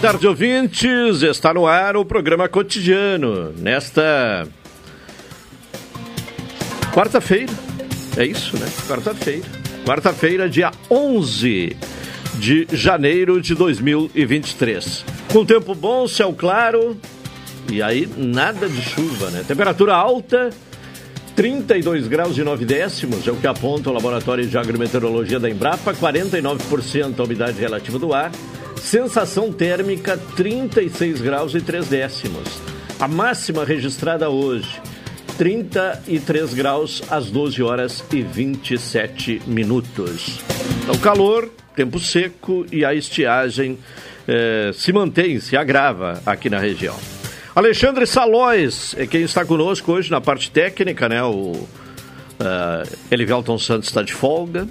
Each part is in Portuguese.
Boa tarde, ouvintes. Está no ar o programa cotidiano. Nesta quarta-feira. É isso, né? Quarta-feira. Quarta-feira, dia 11 de janeiro de 2023. Com tempo bom, céu claro. E aí, nada de chuva, né? Temperatura alta. 32 graus e 9 décimos é o que aponta o Laboratório de Agrometeorologia da Embrapa, 49% a umidade relativa do ar, Sensação térmica 36 graus e 3 décimos. A máxima registrada hoje, 33 graus às 12 horas e 27 minutos. Então, calor, tempo seco e a estiagem eh, se mantém, se agrava aqui na região. Alexandre Salóis é quem está conosco hoje na parte técnica, né? O uh, Elivelton Santos está de folga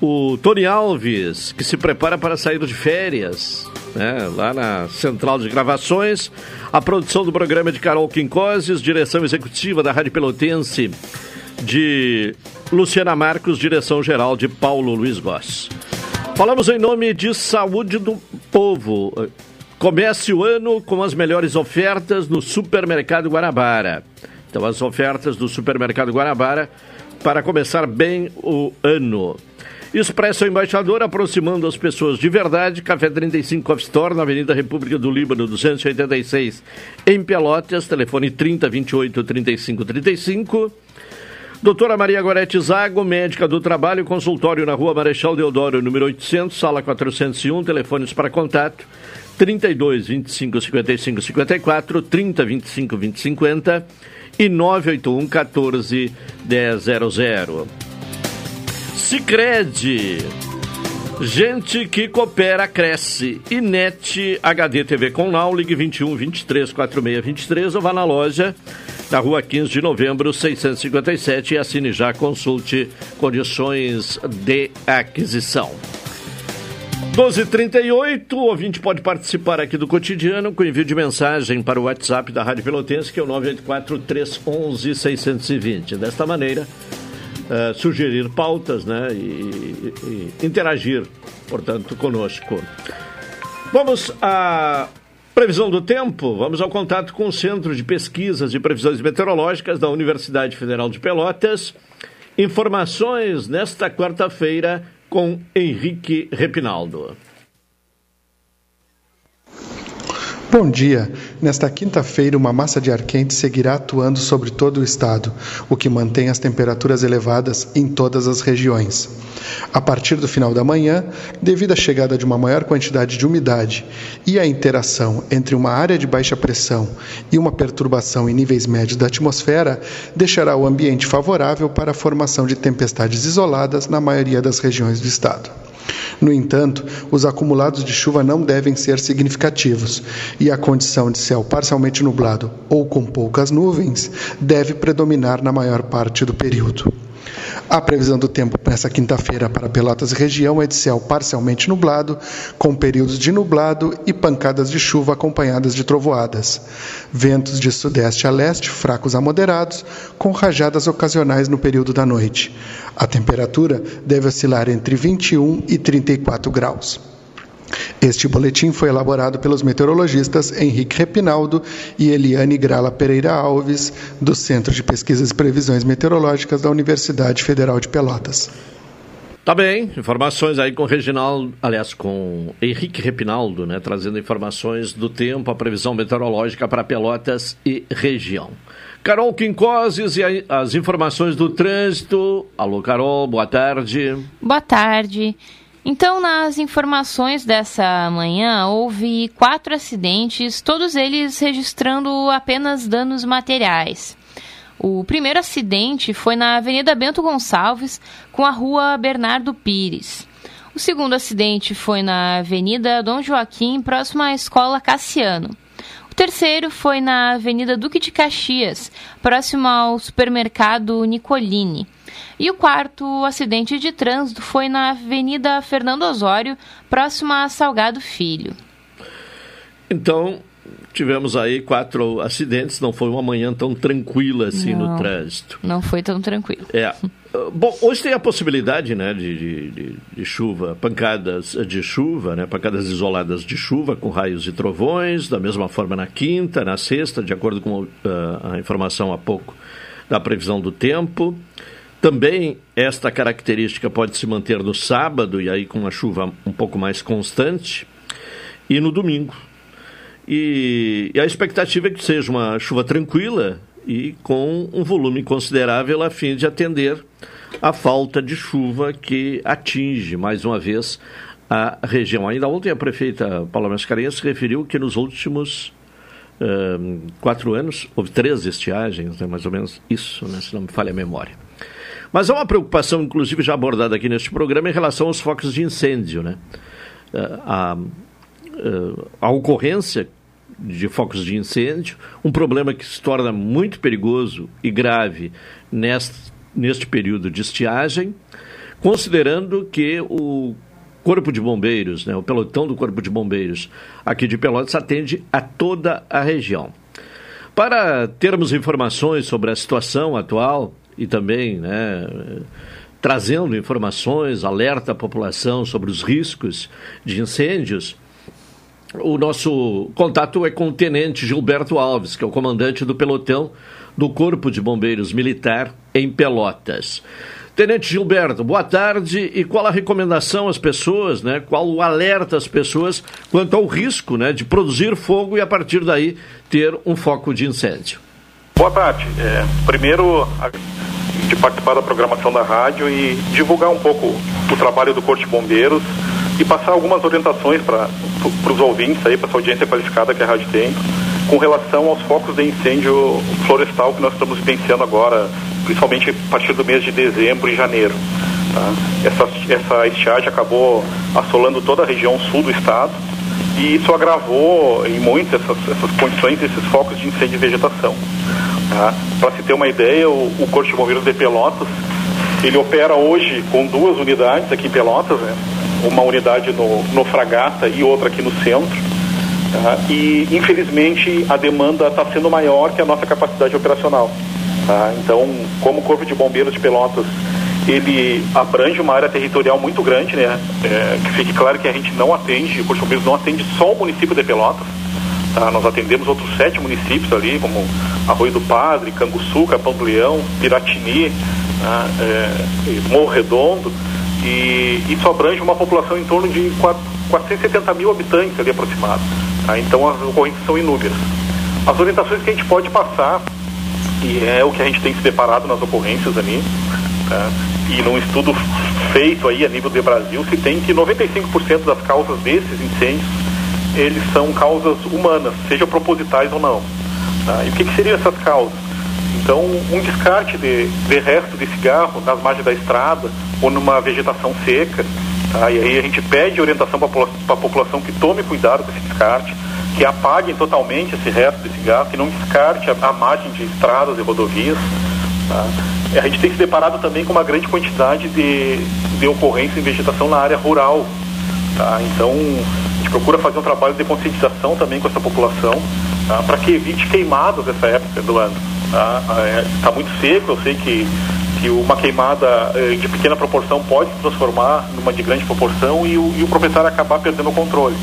o Tony Alves, que se prepara para sair de férias, né, lá na central de gravações. A produção do programa de Carol Quincoses, direção executiva da Rádio Pelotense de Luciana Marcos, direção geral de Paulo Luiz Goss. Falamos em nome de Saúde do Povo. Comece o ano com as melhores ofertas no Supermercado Guanabara. Então, as ofertas do Supermercado Guanabara para começar bem o ano. Expresso Embaixador, aproximando as pessoas de verdade. Café 35 Coffee Store, na Avenida República do Líbano, 286, em Pelotas. Telefone 3028 3535. Doutora Maria Gorete Zago, médica do trabalho, consultório na rua Marechal Deodoro, número 800, sala 401, telefones para contato 32 25 55 54, 30 25 20 50 e 981 14 100. Sicredi. Gente que coopera, cresce. E NET HD TV com Now, ligue 21 23 46 23 ou vá na loja na rua 15 de novembro, 657 e assine já, consulte condições de aquisição. 12h38, o ouvinte pode participar aqui do cotidiano com envio de mensagem para o WhatsApp da Rádio Pelotense, que é o 984 311 620. Desta maneira, uh, sugerir pautas né, e, e, interagir, portanto, conosco. Vamos à previsão do tempo. Vamos ao contato com o Centro de Pesquisas e Previsões Meteorológicas da Universidade Federal de Pelotas. Informações nesta quarta-feira com Henrique Repinaldo. Bom dia. Nesta quinta-feira, uma massa de ar quente seguirá atuando sobre todo o estado, o que mantém as temperaturas elevadas em todas as regiões. A partir do final da manhã, devido à chegada de uma maior quantidade de umidade e a interação entre uma área de baixa pressão e uma perturbação em níveis médios da atmosfera, deixará o ambiente favorável para a formação de tempestades isoladas na maioria das regiões do estado. No entanto, os acumulados de chuva não devem ser significativos e a condição de céu parcialmente nublado ou com poucas nuvens deve predominar na maior parte do período. A previsão do tempo essa quinta-feira para Pelotas e região é de céu parcialmente nublado, com períodos de nublado e pancadas de chuva acompanhadas de trovoadas. Ventos de sudeste a leste, fracos a moderados, com rajadas ocasionais no período da noite. A temperatura deve oscilar entre 21 e 34 graus. Este boletim foi elaborado pelos meteorologistas Henrique Repinaldo e Eliane Grala Pereira Alves, do Centro de Pesquisas e Previsões Meteorológicas da Universidade Federal de Pelotas. Tá bem, informações aí com Reginaldo, aliás, com Henrique Repinaldo, né, trazendo informações do tempo, a previsão meteorológica para Pelotas e região. Carol Quincoses e as informações do trânsito. Alô, Carol, boa tarde. Boa tarde. Então, nas informações dessa manhã, houve quatro acidentes, todos eles registrando apenas danos materiais. O primeiro acidente foi na Avenida Bento Gonçalves, com a Rua Bernardo Pires. O segundo acidente foi na Avenida Dom Joaquim, próximo à Escola Cassiano. Terceiro foi na Avenida Duque de Caxias, próximo ao supermercado Nicolini. E o quarto acidente de trânsito foi na Avenida Fernando Osório, próxima a Salgado Filho. Então, tivemos aí quatro acidentes, não foi uma manhã tão tranquila assim não, no trânsito. Não foi tão tranquilo. É. Bom, hoje tem a possibilidade né, de, de, de, chuva, pancadas de chuva, né, pancadas isoladas de chuva com raios e trovões, da mesma forma na quinta, na sexta, de acordo com uh, a informação há pouco da previsão do tempo. Também esta característica pode se manter no sábado, e aí com uma chuva um pouco mais constante, e no domingo. E, e a expectativa é que seja uma chuva tranquila e com um volume considerável a fim de atender a falta de chuva que atinge, mais uma vez, a região. Ainda ontem a prefeita Paula Mascarenhas se referiu que nos últimos uh, quatro anos houve três estiagens, né, mais ou menos isso, né, se não me falha a memória. Mas há uma preocupação, inclusive, já abordada aqui neste programa, em relação aos focos de incêndio. Né? Eh, a, eh, a ocorrência de focos de incêndio, um problema que se torna muito perigoso e grave neste, neste período de estiagem, considerando que o Corpo de Bombeiros, né, o pelotão do Corpo de Bombeiros aqui de Pelotas atende a toda a região. Para termos informações sobre a situação atual, e também né, trazendo informações, alerta a população sobre os riscos de incêndios. O nosso contato é com o Tenente Gilberto Alves, que é o comandante do pelotão do Corpo de Bombeiros Militar em Pelotas. Tenente Gilberto, boa tarde. E qual a recomendação às pessoas, né? Qual o alerta às pessoas quanto ao risco, né, de produzir fogo e a partir daí ter um foco de incêndio? Boa tarde. É, primeiro, de participar da programação da rádio e divulgar um pouco o trabalho do Corpo de Bombeiros e passar algumas orientações para os ouvintes aí, para essa audiência qualificada que a rádio tem, com relação aos focos de incêndio florestal que nós estamos vivenciando agora, principalmente a partir do mês de dezembro e janeiro. Tá? Essa, essa estiagem acabou assolando toda a região sul do estado e isso agravou em muito essas, essas condições, esses focos de incêndio e vegetação. Tá? Para se ter uma ideia, o, o Corpo de Bombeiros de Pelotas, ele opera hoje com duas unidades aqui em Pelotas, né? Uma unidade no, no Fragata e outra aqui no centro. Tá? E, infelizmente, a demanda está sendo maior que a nossa capacidade operacional. Tá? Então, como o Corpo de Bombeiros de Pelotas ele abrange uma área territorial muito grande, né? É, que fique claro que a gente não atende, o Corpo de Bombeiros não atende só o município de Pelotas, tá? Nós atendemos outros sete municípios ali, como Arroio do Padre, Canguçu, Capão do Leão, Piratini, tá? é, Morro Redondo, e isso abrange uma população em torno de 4, 470 mil habitantes ali aproximados, tá? Então as ocorrências são inúmeras. As orientações que a gente pode passar, e é o que a gente tem se deparado nas ocorrências ali, tá? e num estudo feito aí a nível de Brasil, se tem que 95% das causas desses incêndios, eles são causas humanas, seja propositais ou não. Tá? E o que, que seriam essas causas? Então, um descarte de, de resto de cigarro nas margens da estrada ou numa vegetação seca, tá? e aí a gente pede orientação para a população que tome cuidado com esse descarte, que apaguem totalmente esse resto de cigarro, que não descarte a, a margem de estradas e rodovias. Tá? A gente tem se deparado também com uma grande quantidade de, de ocorrências em vegetação na área rural. Tá? Então, a gente procura fazer um trabalho de conscientização também com essa população, tá? para que evite queimadas nessa época do ano. Está tá? é, muito seco, eu sei que, que uma queimada é, de pequena proporção pode se transformar numa de grande proporção e o, e o proprietário acabar perdendo o controle.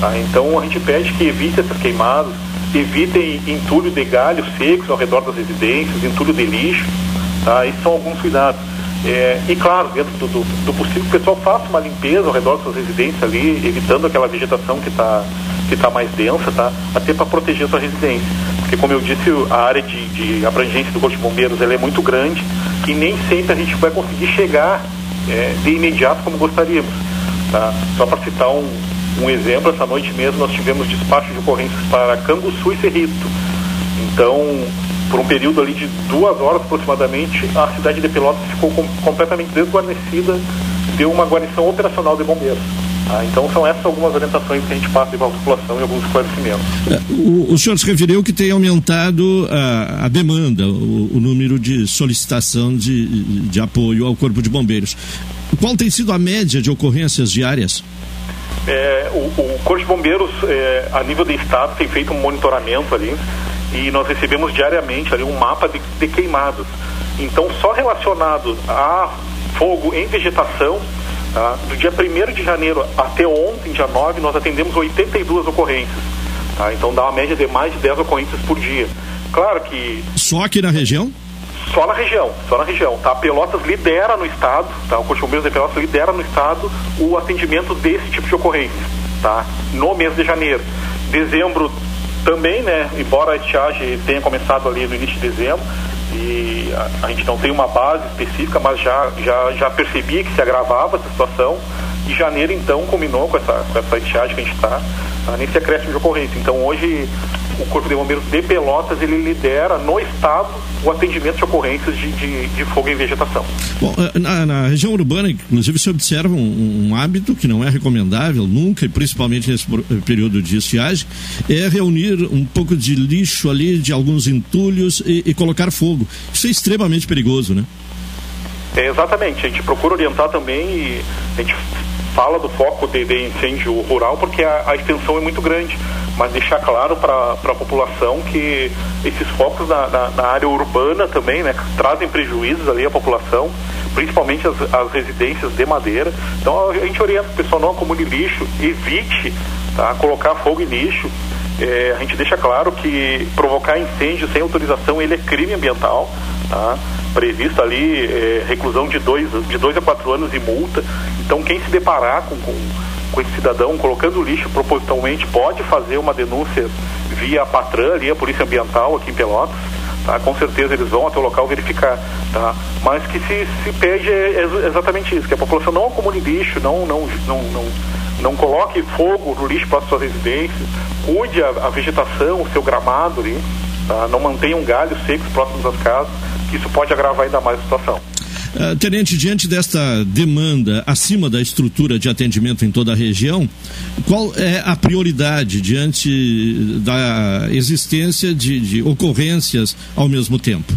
Tá? Então, a gente pede que evite essas queimadas, evitem entulho de galhos secos ao redor das residências, entulho de lixo, Tá? Esses são alguns cuidados. É, e claro, dentro do, do, do, possível, o pessoal faça uma limpeza ao redor das suas residências ali, evitando aquela vegetação que está que tá mais densa, tá? até para proteger a sua residência. Porque, como eu disse, a área de, de abrangência do Corpo de Bombeiros é muito grande e nem sempre a gente vai conseguir chegar é, de imediato como gostaríamos. Tá? Só para citar um, um exemplo, essa noite mesmo nós tivemos despacho de ocorrências para Canguçu e Cerrito. Então, por um período ali de duas horas aproximadamente, a cidade de Pelotas ficou com, completamente desguarnecida de uma guarnição operacional de bombeiros. Ah, então são essas algumas orientações que a gente passa para a população e alguns esclarecimentos. É, o, o senhor se referiu que tem aumentado a, a demanda, o, o, número de solicitação de, de apoio ao Corpo de Bombeiros. Qual tem sido a média de ocorrências diárias? É, o, o Corpo de Bombeiros, é, a nível de estado, tem feito um monitoramento ali e nós recebemos diariamente ali um mapa de, de queimados. Então, só relacionado a fogo em vegetação, tá? do dia 1 de janeiro até ontem, dia 9, nós atendemos 82 ocorrências. Tá? Então, dá uma média de mais de 10 ocorrências por dia. Claro que. Só aqui na região? Só na região, só na região, tá? Pelotas lidera no estado, tá? O Corpo de Bombeiros de Pelotas lidera no estado o atendimento desse tipo de ocorrência, tá? No mês de janeiro. Dezembro também, né, embora a estiagem tenha começado ali no início de dezembro, e a, a, gente não tem uma base específica, mas já, já, já percebia que se agravava essa situação, e janeiro então combinou com essa, com essa estiagem que a gente está, tá, nesse acréscimo de ocorrência. Então hoje o Corpo de Bombeiros de Pelotas ele lidera no estado o atendimento de ocorrências de, de, de fogo em vegetação. Bom, eh, na, na, região urbana, inclusive, se observa um, um, hábito que não é recomendável nunca, e principalmente nesse eh, período de estiagem, é reunir um pouco de lixo ali, de alguns entulhos e, e colocar fogo. Isso é extremamente perigoso, né? É, exatamente. A gente procura orientar também e a gente fala do foco de, de incêndio rural porque a, a extensão é muito grande mas deixar claro para a população que esses focos na, na, na, área urbana também, né, trazem prejuízos ali à população, principalmente as, as residências de madeira. Então a gente orienta o pessoal não acumule lixo, evite tá, colocar fogo em lixo. É, a gente deixa claro que provocar incêndio sem autorização ele é crime ambiental, tá? previsto ali é, reclusão de dois, de dois a quatro anos e multa. Então quem se deparar com, com com esse cidadão colocando lixo propositalmente pode fazer uma denúncia via a Patran, ali, a Polícia Ambiental aqui em Pelotas. Tá? Com certeza eles vão até o local verificar. Tá? Mas que se, se pede é, é exatamente isso, que a população não acumule lixo, não, não, não, não, não coloque fogo no lixo para sua residência, cuide a, a vegetação, o seu gramado ali, tá? não mantenham galhos secos próximos às casas, que isso pode agravar ainda mais a situação. Uh, tenente, diante desta demanda acima da estrutura de atendimento em toda a região, qual é a prioridade diante da existência de, de ocorrências ao mesmo tempo?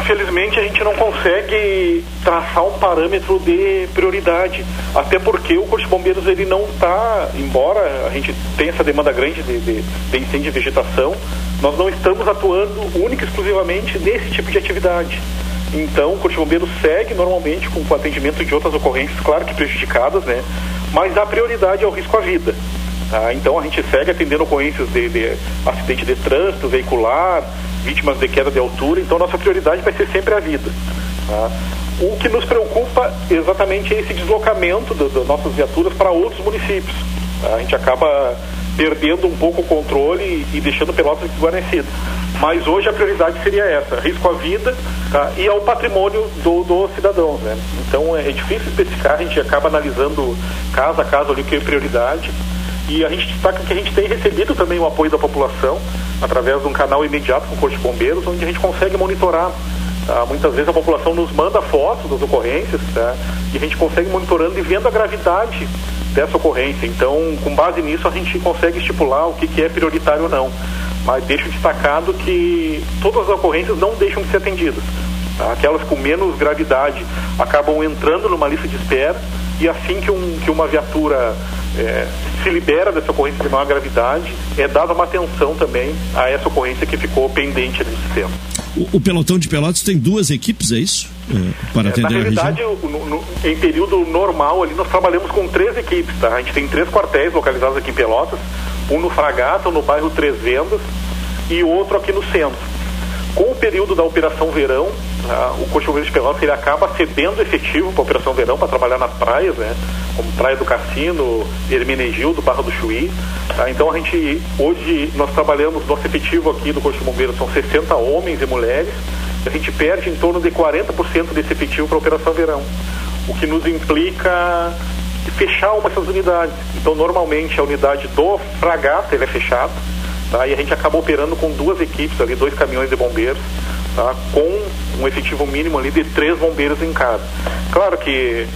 Infelizmente, a gente não consegue traçar um parâmetro de prioridade, até porque o Corpo de Bombeiros ele não está, embora a gente tenha essa demanda grande de, de, de incêndio vegetação, nós não estamos atuando única e exclusivamente nesse tipo de atividade. Então, o Corpo de Bombeiros segue normalmente com o atendimento de outras ocorrências, claro que prejudicadas, né? Mas dá prioridade ao risco à vida. Tá? Então, a gente segue atendendo ocorrências de, de acidente de trânsito, veicular, vítimas de queda de altura. Então, nossa prioridade vai ser sempre a vida. Tá? O que nos preocupa exatamente é esse deslocamento das nossas viaturas para outros municípios. Tá? A gente acaba perdendo um pouco o controle e, e deixando Pelotas desguarnecido. Mas hoje a prioridade seria essa, risco à vida tá? e ao patrimônio do, do cidadão. Né? Então é, é difícil especificar, a gente acaba analisando caso a caso ali o que é prioridade. E a gente destaca que a gente tem recebido também o apoio da população através de um canal imediato com o Corpo de Bombeiros, onde a gente consegue monitorar. Tá? Muitas vezes a população nos manda fotos das ocorrências tá? e a gente consegue monitorando e vendo a gravidade dessa ocorrência. Então, com base nisso, a gente consegue estipular o que, que é prioritário ou não. Mas deixo destacado que todas as ocorrências não deixam de ser atendidas. Tá? Aquelas com menos gravidade acabam entrando numa lista de espera e assim que, um, que uma viatura é, se libera dessa ocorrência de maior gravidade, é dada uma atenção também a essa ocorrência que ficou pendente no sistema. O, o pelotão de Pelotas tem duas equipes, é isso? É, para atender é, na realidade, no, no, em período normal ali nós trabalhamos com três equipes, tá? A gente tem três quartéis localizados aqui em Pelotas, um no Fragata, no bairro Três Vendas e outro aqui no centro. Com o período da Operação Verão, ah, o Corpo de Pelotas ele acaba cedendo efetivo para a Operação Verão para trabalhar nas praias, né? Como Praia do Cassino, Hermenegildo, Barra do Chuí. Tá? Então a gente, hoje nós trabalhamos, nosso efetivo aqui do Corpo de Bombeiros são 60 homens e mulheres, a gente perde em torno de 40% desse efetivo para a Operação Verão, o que nos implica fechar uma dessas unidades. Então normalmente a unidade do Fragata ele é fechado, tá? e a gente acaba operando com duas equipes ali, dois caminhões de bombeiros, tá? com um efetivo mínimo ali de três bombeiros em cada. Claro que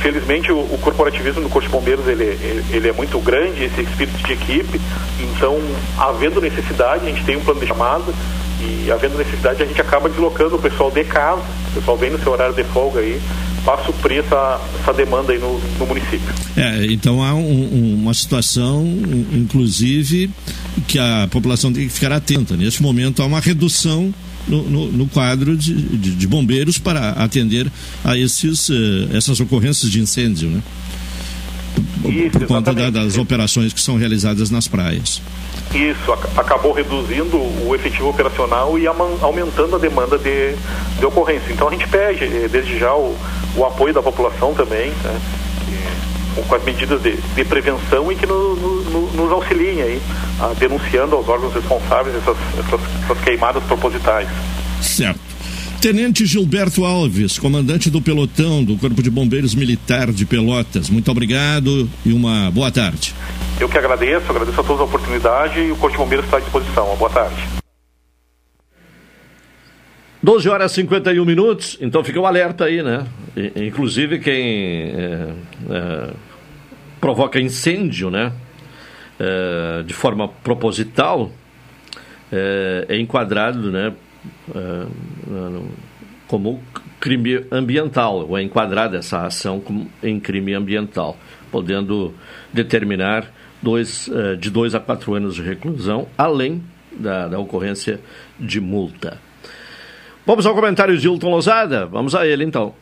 felizmente o, o, corporativismo do Corpo de Bombeiros ele, ele é muito grande, esse espírito de equipe, então havendo necessidade, a gente tem um plano de chamada e havendo necessidade a gente acaba deslocando o pessoal de casa, o pessoal vem no seu horário de folga aí, para suprir essa, essa demanda aí no, no município. É, então há um, uma situação, inclusive, que a população tem que ficar atenta. Neste momento há uma redução no, no, no quadro de, de, de, bombeiros para atender a esses, uh, essas ocorrências de incêndio, né? Isso, por conta da, das operações que são realizadas nas praias. Isso, acabou reduzindo o efetivo operacional e aumentando a demanda de, de ocorrência. Então a gente pede, eh, desde já, o, o apoio da população também, né? com as medidas de, de prevenção e que no, no, nos auxiliem aí, a, denunciando aos órgãos responsáveis essas, essas, essas queimadas propositais. Certo. Tenente Gilberto Alves, comandante do pelotão do Corpo de Bombeiros Militar de Pelotas, muito obrigado e uma boa tarde. Eu que agradeço, agradeço a todos a oportunidade e o Corpo de Bombeiros está à disposição. Uma boa tarde. 12 horas e 51 minutos, então fica o um alerta aí, né? Inclusive quem é, é, provoca incêndio, né? É, de forma proposital, é, é enquadrado, né? É, como crime ambiental, ou é enquadrada essa ação como, em crime ambiental, podendo determinar dois, é, de dois a quatro anos de reclusão, além da, da ocorrência de multa. Vamos ao comentário de Hilton Lozada? Vamos a ele então.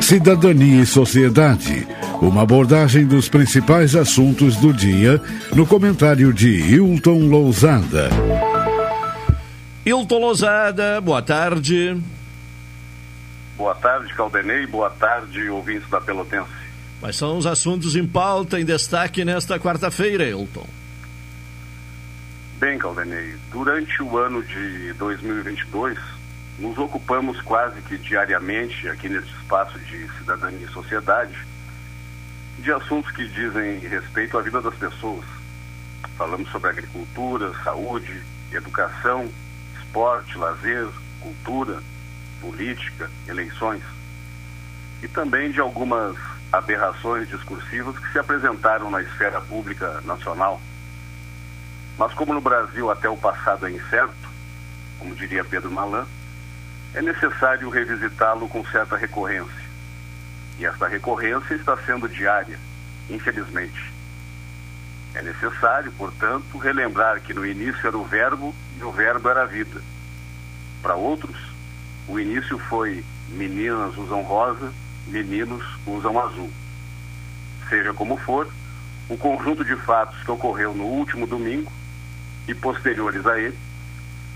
Cidadania e Sociedade. Uma abordagem dos principais assuntos do dia no comentário de Hilton Lousada. Hilton Lousada, boa tarde. Boa tarde, Caldenei. Boa tarde, ouvintes da Pelotense. Quais são os assuntos em pauta, em destaque nesta quarta-feira, Hilton? Bem, Caldenei, durante o ano de 2022, nos ocupamos quase que diariamente aqui nesse espaço de cidadania e sociedade de assuntos que dizem respeito à vida das pessoas. Falamos sobre agricultura, saúde, educação, esporte, lazer, cultura, política, eleições. E também de algumas aberrações discursivas que se apresentaram na esfera pública nacional. Mas como no Brasil até o passado é incerto, como diria Pedro Malan, é necessário revisitá-lo com certa recorrência. E esta recorrência está sendo diária, infelizmente. É necessário, portanto, relembrar que no início era o verbo e o verbo era a vida. Para outros, o início foi meninas usam rosa, meninos usam azul. Seja como for, o conjunto de fatos que ocorreu no último domingo e posteriores a ele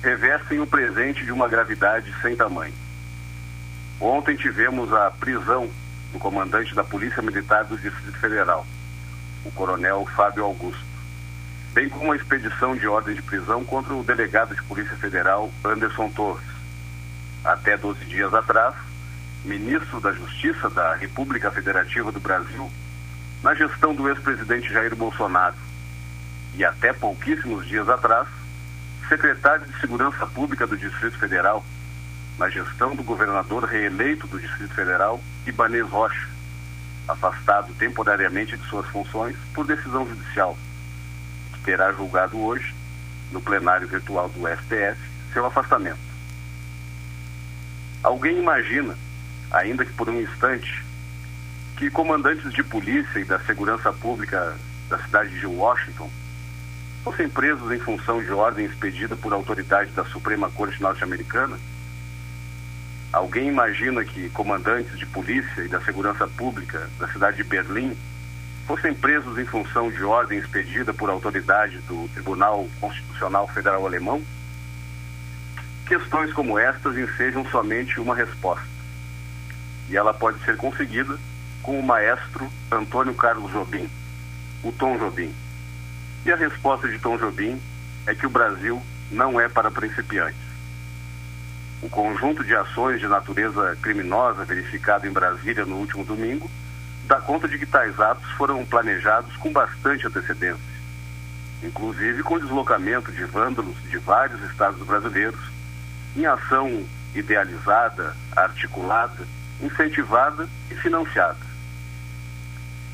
revestem o presente de uma gravidade sem tamanho. Ontem tivemos a prisão do comandante da Polícia Militar do Distrito Federal, o coronel Fábio Augusto, bem como a expedição de ordem de prisão contra o delegado de Polícia Federal Anderson Torres. Até 12 dias atrás, ministro da Justiça da República Federativa do Brasil, na gestão do ex-presidente Jair Bolsonaro. E até pouquíssimos dias atrás, secretário de Segurança Pública do Distrito Federal, na gestão do governador reeleito do Distrito Federal, Ibanez Rocha, afastado temporariamente de suas funções por decisão judicial, que terá julgado hoje, no plenário virtual do STF, seu afastamento. Alguém imagina, ainda que por um instante, que comandantes de polícia e da segurança pública da cidade de Washington fossem presos em função de ordem expedida por autoridade da Suprema Corte norte-americana? Alguém imagina que comandantes de polícia e da segurança pública da cidade de Berlim fossem presos em função de ordem expedida por autoridade do Tribunal Constitucional Federal Alemão? Questões como estas ensejam somente uma resposta. E ela pode ser conseguida com o maestro Antônio Carlos Jobim, o Tom Jobim. E a resposta de Tom Jobim é que o Brasil não é para principiantes. O conjunto de ações de natureza criminosa verificado em Brasília no último domingo dá conta de que tais atos foram planejados com bastante antecedência, inclusive com deslocamento de vândalos de vários estados brasileiros, em ação idealizada, articulada, incentivada e financiada.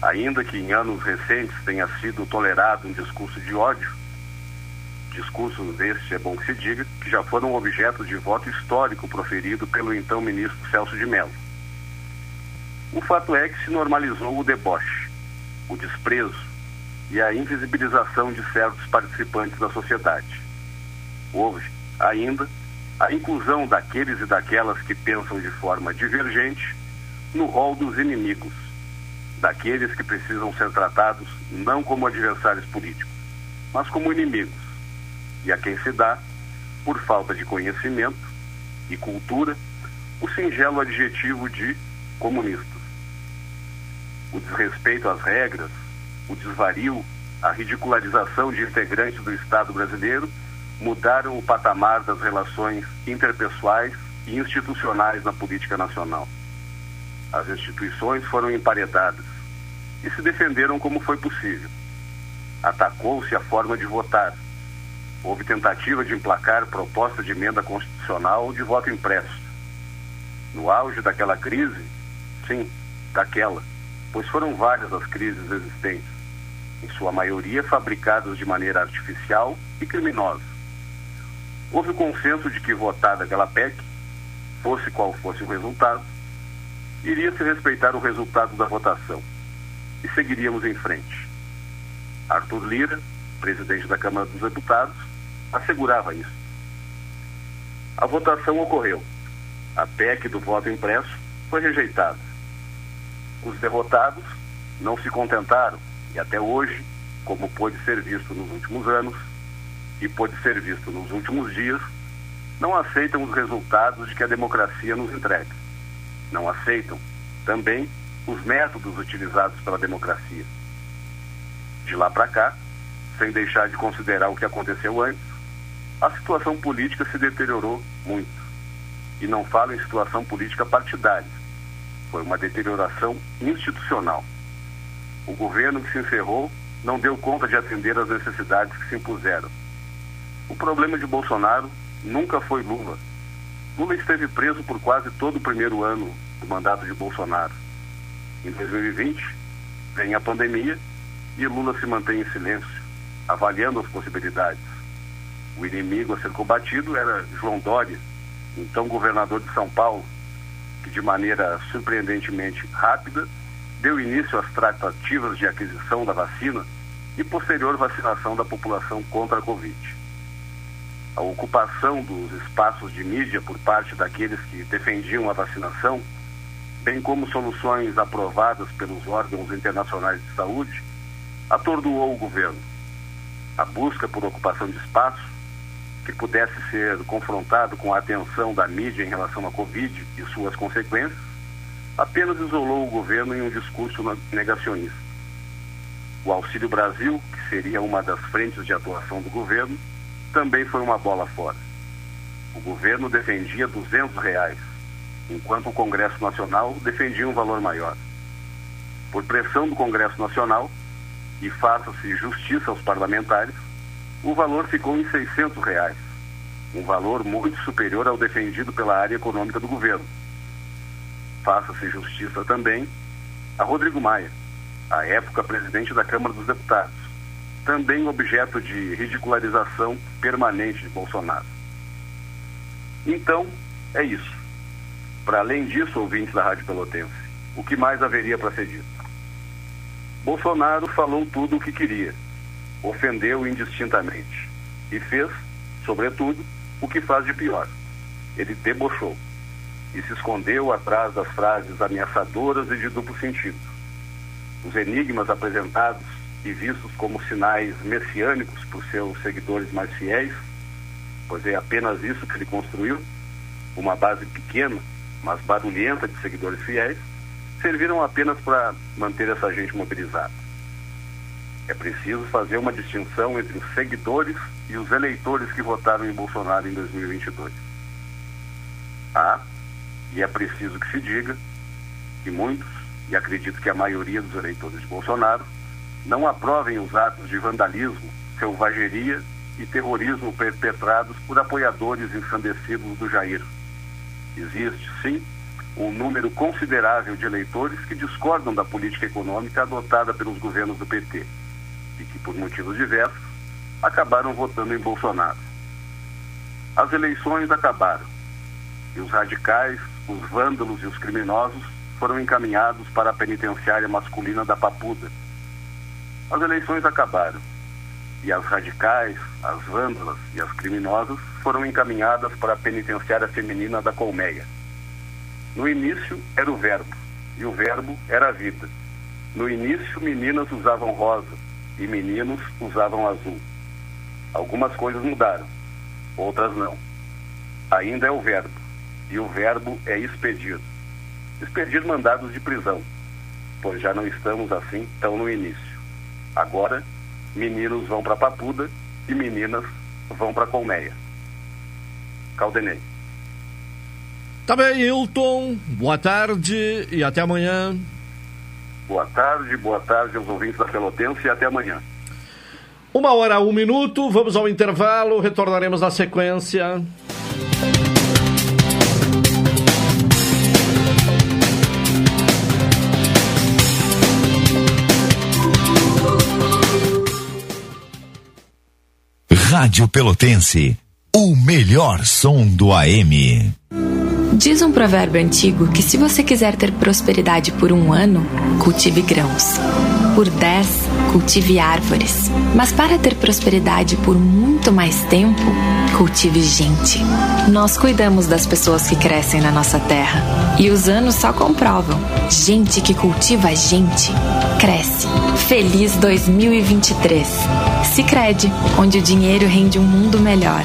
Ainda que em anos recentes tenha sido tolerado um discurso de ódio, discursos este é bom que se diga, que já foram objeto de voto histórico proferido pelo então ministro Celso de Mello. O fato é que se normalizou o deboche, o desprezo e a invisibilização de certos participantes da sociedade. Houve, ainda, a inclusão daqueles e daquelas que pensam de forma divergente no rol dos inimigos daqueles que precisam ser tratados não como adversários políticos, mas como inimigos, e a quem se dá, por falta de conhecimento e cultura, o singelo adjetivo de comunistas. O desrespeito às regras, o desvario, a ridicularização de integrantes do Estado brasileiro mudaram o patamar das relações interpessoais e institucionais na política nacional. As instituições foram emparedadas e se defenderam como foi possível. Atacou-se a forma de votar. Houve tentativa de emplacar proposta de emenda constitucional de voto impresso. No auge daquela crise, sim, daquela, pois foram várias as crises existentes, em sua maioria fabricadas de maneira artificial e criminosa. Houve o consenso de que votada aquela PEC, fosse qual fosse o resultado, iria se respeitar o resultado da votação e seguiríamos em frente. Arthur Lira, presidente da Câmara dos Deputados, assegurava isso. A votação ocorreu. A PEC do voto impresso foi rejeitada. Os derrotados não se contentaram e até hoje, como pôde ser visto nos últimos anos e pôde ser visto nos últimos dias, não aceitam os resultados de que a democracia nos entrega. Não aceitam também os métodos utilizados pela democracia. De lá para cá, sem deixar de considerar o que aconteceu antes, a situação política se deteriorou muito. E não falo em situação política partidária. Foi uma deterioração institucional. O governo que se encerrou não deu conta de atender às necessidades que se impuseram. O problema de Bolsonaro nunca foi Lula. Lula esteve preso por quase todo o primeiro ano do mandato de Bolsonaro em 2020, vem a pandemia e Lula se mantém em silêncio, avaliando as possibilidades. O inimigo a ser combatido era João Dória, então governador de São Paulo, que de maneira surpreendentemente rápida deu início às tratativas de aquisição da vacina e posterior vacinação da população contra a Covid. A ocupação dos espaços de mídia por parte daqueles que defendiam a vacinação, bem como soluções aprovadas pelos órgãos internacionais de saúde, atordoou o governo. A busca por ocupação de espaço, que pudesse ser confrontado com a atenção da mídia em relação à Covid e suas consequências, apenas isolou o governo em um discurso negacionista. O Auxílio Brasil, que seria uma das frentes de atuação do governo, também foi uma bola fora. O governo defendia 200 reais, enquanto o Congresso Nacional defendia um valor maior. Por pressão do Congresso Nacional, e faça-se justiça aos parlamentares, o valor ficou em 600 reais, um valor muito superior ao defendido pela área econômica do governo. Faça-se justiça também a Rodrigo Maia, à época presidente da Câmara dos Deputados, também objeto de ridicularização permanente de Bolsonaro. Então, é isso. Para além disso, ouvintes da Rádio Pelotense, o que mais haveria para ser dito? Bolsonaro falou tudo o que queria, ofendeu indistintamente e fez, sobretudo, o que faz de pior. Ele debochou e se escondeu atrás das frases ameaçadoras e de duplo sentido os enigmas apresentados e vistos como sinais messiânicos por seus seguidores mais fiéis, pois é apenas isso que ele construiu, uma base pequena, mas barulhenta de seguidores fiéis, serviram apenas para manter essa gente mobilizada. É preciso fazer uma distinção entre os seguidores e os eleitores que votaram em Bolsonaro em 2022. Ah, e é preciso que se diga que muitos e acredito que a maioria dos eleitores de Bolsonaro, não aprovem os atos de vandalismo, selvageria e terrorismo perpetrados por apoiadores ensandecidos do Jair. Existe, sim, um número considerável de eleitores que discordam da política econômica adotada pelos governos do PT e que, por motivos diversos, acabaram votando em Bolsonaro. As eleições acabaram e os radicais, os vândalos e os criminosos foram encaminhados para a penitenciária masculina da Papuda. As eleições acabaram e as radicais, as vândalas e as criminosas foram encaminhadas para a penitenciária feminina da Colmeia. No início era o verbo e o verbo era a vida. No início, meninas usavam rosa e meninos usavam azul. Algumas coisas mudaram, outras não. Ainda é o verbo e o verbo é expedido expedir mandados de prisão, pois já não estamos assim tão no início. Agora, meninos vão para Papuda e meninas vão para Colmeia. Caldenei. Tá bem, Hilton. Boa tarde e até amanhã. Boa tarde, boa tarde aos ouvintes da Pelotense e até amanhã. Uma hora, um minuto, vamos ao intervalo, retornaremos na sequência. Rádio Pelotense, o melhor som do AM. Diz um provérbio antigo que se você quiser ter prosperidade por um ano, cultive grãos. Por dez, cultive árvores. Mas para ter prosperidade por muito mais tempo, cultive gente. Nós cuidamos das pessoas que crescem na nossa terra. E os anos só comprovam. Gente que cultiva gente, cresce. Feliz 2023. Se crede, onde o dinheiro rende um mundo melhor.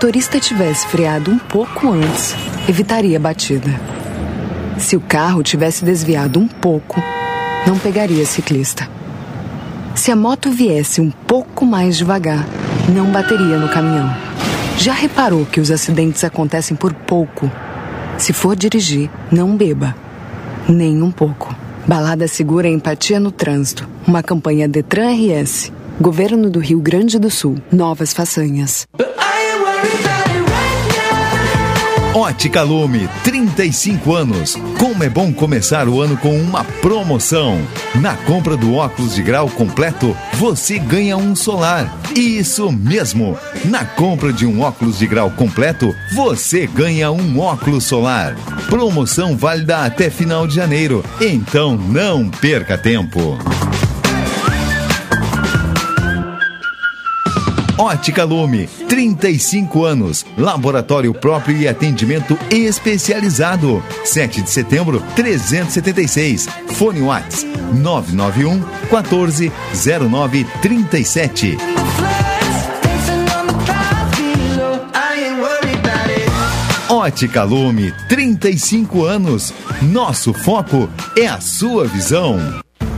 Motorista tivesse freado um pouco antes, evitaria a batida. Se o carro tivesse desviado um pouco, não pegaria ciclista. Se a moto viesse um pouco mais devagar, não bateria no caminhão. Já reparou que os acidentes acontecem por pouco? Se for dirigir, não beba. Nem um pouco. Balada Segura Empatia no Trânsito. Uma campanha Detran RS. Governo do Rio Grande do Sul. Novas façanhas. Ótica Lume, 35 anos. Como é bom começar o ano com uma promoção. Na compra do óculos de grau completo, você ganha um solar. Isso mesmo! Na compra de um óculos de grau completo, você ganha um óculos solar. Promoção válida até final de janeiro. Então não perca tempo. Ótica Lume, 35 anos, laboratório próprio e atendimento especializado. 7 de setembro, 376. Fone Whats 991 14 09 37. Ótica Lume, 35 anos. Nosso foco é a sua visão.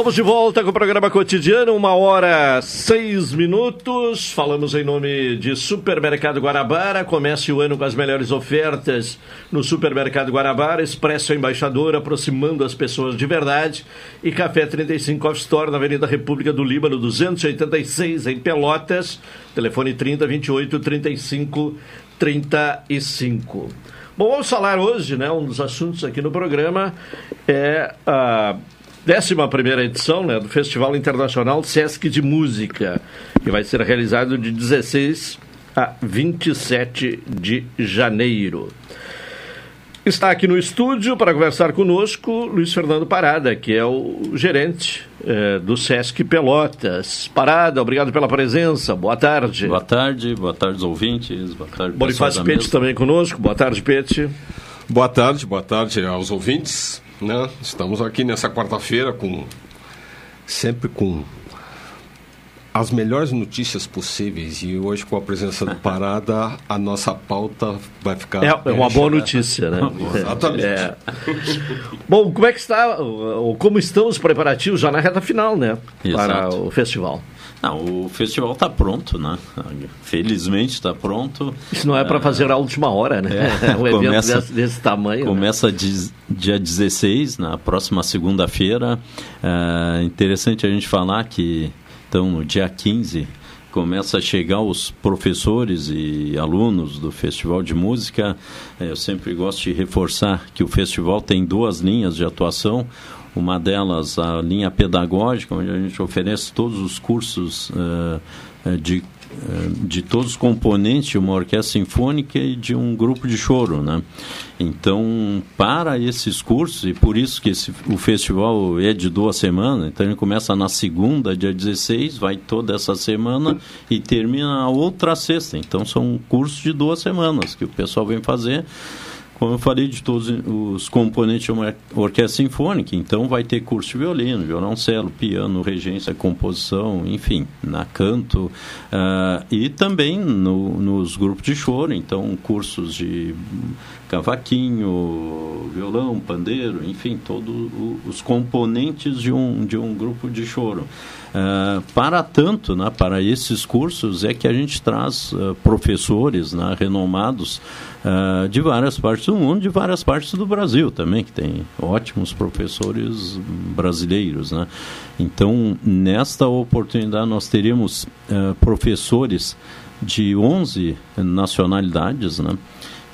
Estamos de volta com o programa cotidiano, uma hora seis minutos. Falamos em nome de Supermercado Guarabara. Comece o ano com as melhores ofertas no Supermercado Guarabara. Expresso Embaixador, aproximando as pessoas de verdade. E Café 35 Off Store, na Avenida República do Líbano, 286, em Pelotas. Telefone 30 28 35 35. Bom, vamos falar hoje, né? Um dos assuntos aqui no programa é a. Uh, 11 edição né, do Festival Internacional Sesc de Música, que vai ser realizado de 16 a 27 de janeiro. Está aqui no estúdio para conversar conosco Luiz Fernando Parada, que é o gerente é, do Sesc Pelotas. Parada, obrigado pela presença. Boa tarde. Boa tarde, boa tarde aos ouvintes. Boa tarde, Bonifácio Pete também conosco. Boa tarde, Pete. Boa tarde, boa tarde aos ouvintes. Né? Estamos aqui nessa quarta-feira com sempre com as melhores notícias possíveis. E hoje com a presença do Parada a nossa pauta vai ficar é, é uma boa notícia né? Exatamente. É. bom como é que está ou como estão os preparativos já na reta final né? Exato. para o festival não, o festival está pronto, né? Felizmente está pronto. Isso não é para fazer a última hora, né? É, um evento começa, desse, desse, tamanho. Né? Começa né? dia 16, na próxima segunda-feira. É interessante a gente falar que, então, no dia 15, começa a chegar os professores e alunos do Festival de Música. É, eu sempre gosto de reforçar que o festival tem duas linhas de atuação. Uma delas, a linha pedagógica, onde a gente oferece todos os cursos uh, de, uh, de todos os componentes de uma orquestra sinfônica e de um grupo de choro. Né? Então, para esses cursos, e por isso que esse, o festival é de duas semanas, então ele começa na segunda, dia 16, vai toda essa semana e termina a outra sexta. Então, são cursos de duas semanas que o pessoal vem fazer como eu falei, de todos os componentes de uma orquestra sinfônica. Então, vai ter curso de violino, violoncelo, piano, regência, composição, enfim, na canto. Uh, e também no, nos grupos de choro, então, cursos de cavaquinho, violão, pandeiro, enfim, todos os componentes de um, de um grupo de choro. Uh, para tanto, né, para esses cursos, é que a gente traz uh, professores né, renomados uh, de várias partes do mundo, de várias partes do Brasil também, que tem ótimos professores brasileiros. Né? Então, nesta oportunidade, nós teríamos professores de 11 nacionalidades, né?